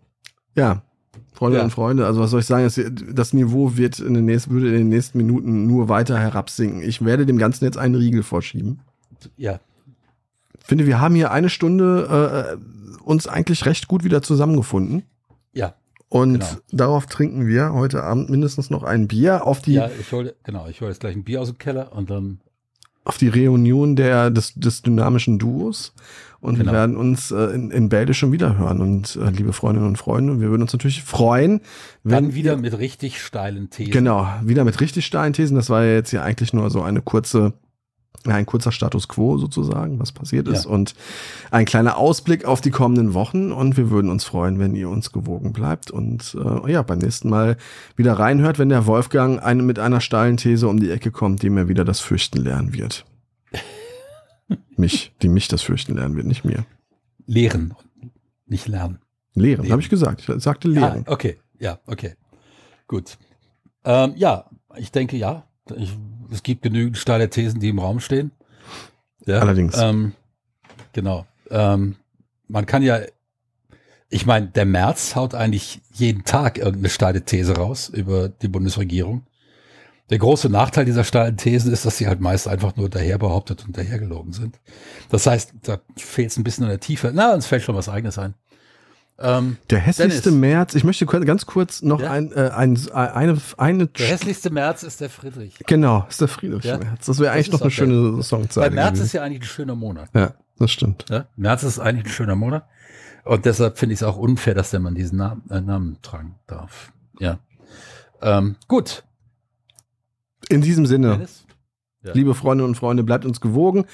A: ja. Freunde ja. und Freunde, also was soll ich sagen, das Niveau wird in den nächsten, würde in den nächsten Minuten nur weiter herabsinken. Ich werde dem Ganzen jetzt einen Riegel vorschieben.
B: Ja.
A: Ich finde, wir haben hier eine Stunde äh, uns eigentlich recht gut wieder zusammengefunden.
B: Ja.
A: Und genau. darauf trinken wir heute Abend mindestens noch ein Bier auf die.
B: Ja, ich hole, genau, ich hole jetzt gleich ein Bier aus dem Keller und dann
A: auf die Reunion der, des, des dynamischen Duos. Und genau. wir werden uns äh, in, in Bälde schon wieder hören. Und äh, liebe Freundinnen und Freunde, wir würden uns natürlich freuen,
B: wenn. Dann wieder mit richtig steilen Thesen.
A: Genau, wieder mit richtig steilen Thesen. Das war ja jetzt ja eigentlich nur so eine kurze ein kurzer Status quo sozusagen, was passiert ist ja. und ein kleiner Ausblick auf die kommenden Wochen und wir würden uns freuen, wenn ihr uns gewogen bleibt und äh, ja, beim nächsten Mal wieder reinhört, wenn der Wolfgang eine, mit einer steilen These um die Ecke kommt, die mir wieder das Fürchten lernen wird. mich, die mich das Fürchten lernen wird, nicht mir.
B: Lehren, nicht lernen.
A: Lehren, lehren. habe ich gesagt. Ich sagte lehren.
B: Ah, okay, ja, okay. Gut. Ähm, ja, ich denke ja. Ich es gibt genügend steile Thesen, die im Raum stehen.
A: Ja, Allerdings.
B: Ähm, genau. Ähm, man kann ja, ich meine, der März haut eigentlich jeden Tag irgendeine steile These raus über die Bundesregierung. Der große Nachteil dieser steilen Thesen ist, dass sie halt meist einfach nur daher behauptet und dahergelogen sind. Das heißt, da fehlt es ein bisschen an der Tiefe. Na, uns fällt schon was eigenes ein.
A: Ähm, der hässlichste Dennis. März, ich möchte ganz kurz noch ja? ein, äh, ein, eine, eine.
B: Der hässlichste März ist der Friedrich.
A: Genau, ist der Friedrich ja? März. Das wäre eigentlich noch eine schöne der, Songzeit.
B: Weil März ist ja eigentlich ein schöner Monat.
A: Ja, das stimmt.
B: Ja? März ist eigentlich ein schöner Monat. Und deshalb finde ich es auch unfair, dass der Mann diesen Namen, äh, Namen tragen darf. Ja. Ähm, gut.
A: In diesem Sinne. Dennis? Ja. Liebe Freundinnen und Freunde, bleibt uns gewogen.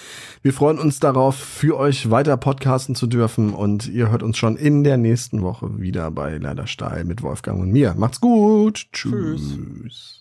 A: Wir freuen uns darauf, für euch weiter podcasten zu dürfen und ihr hört uns schon in der nächsten Woche wieder bei Leider Stahl mit Wolfgang und mir. Macht's gut. Tschüss. Tschüss.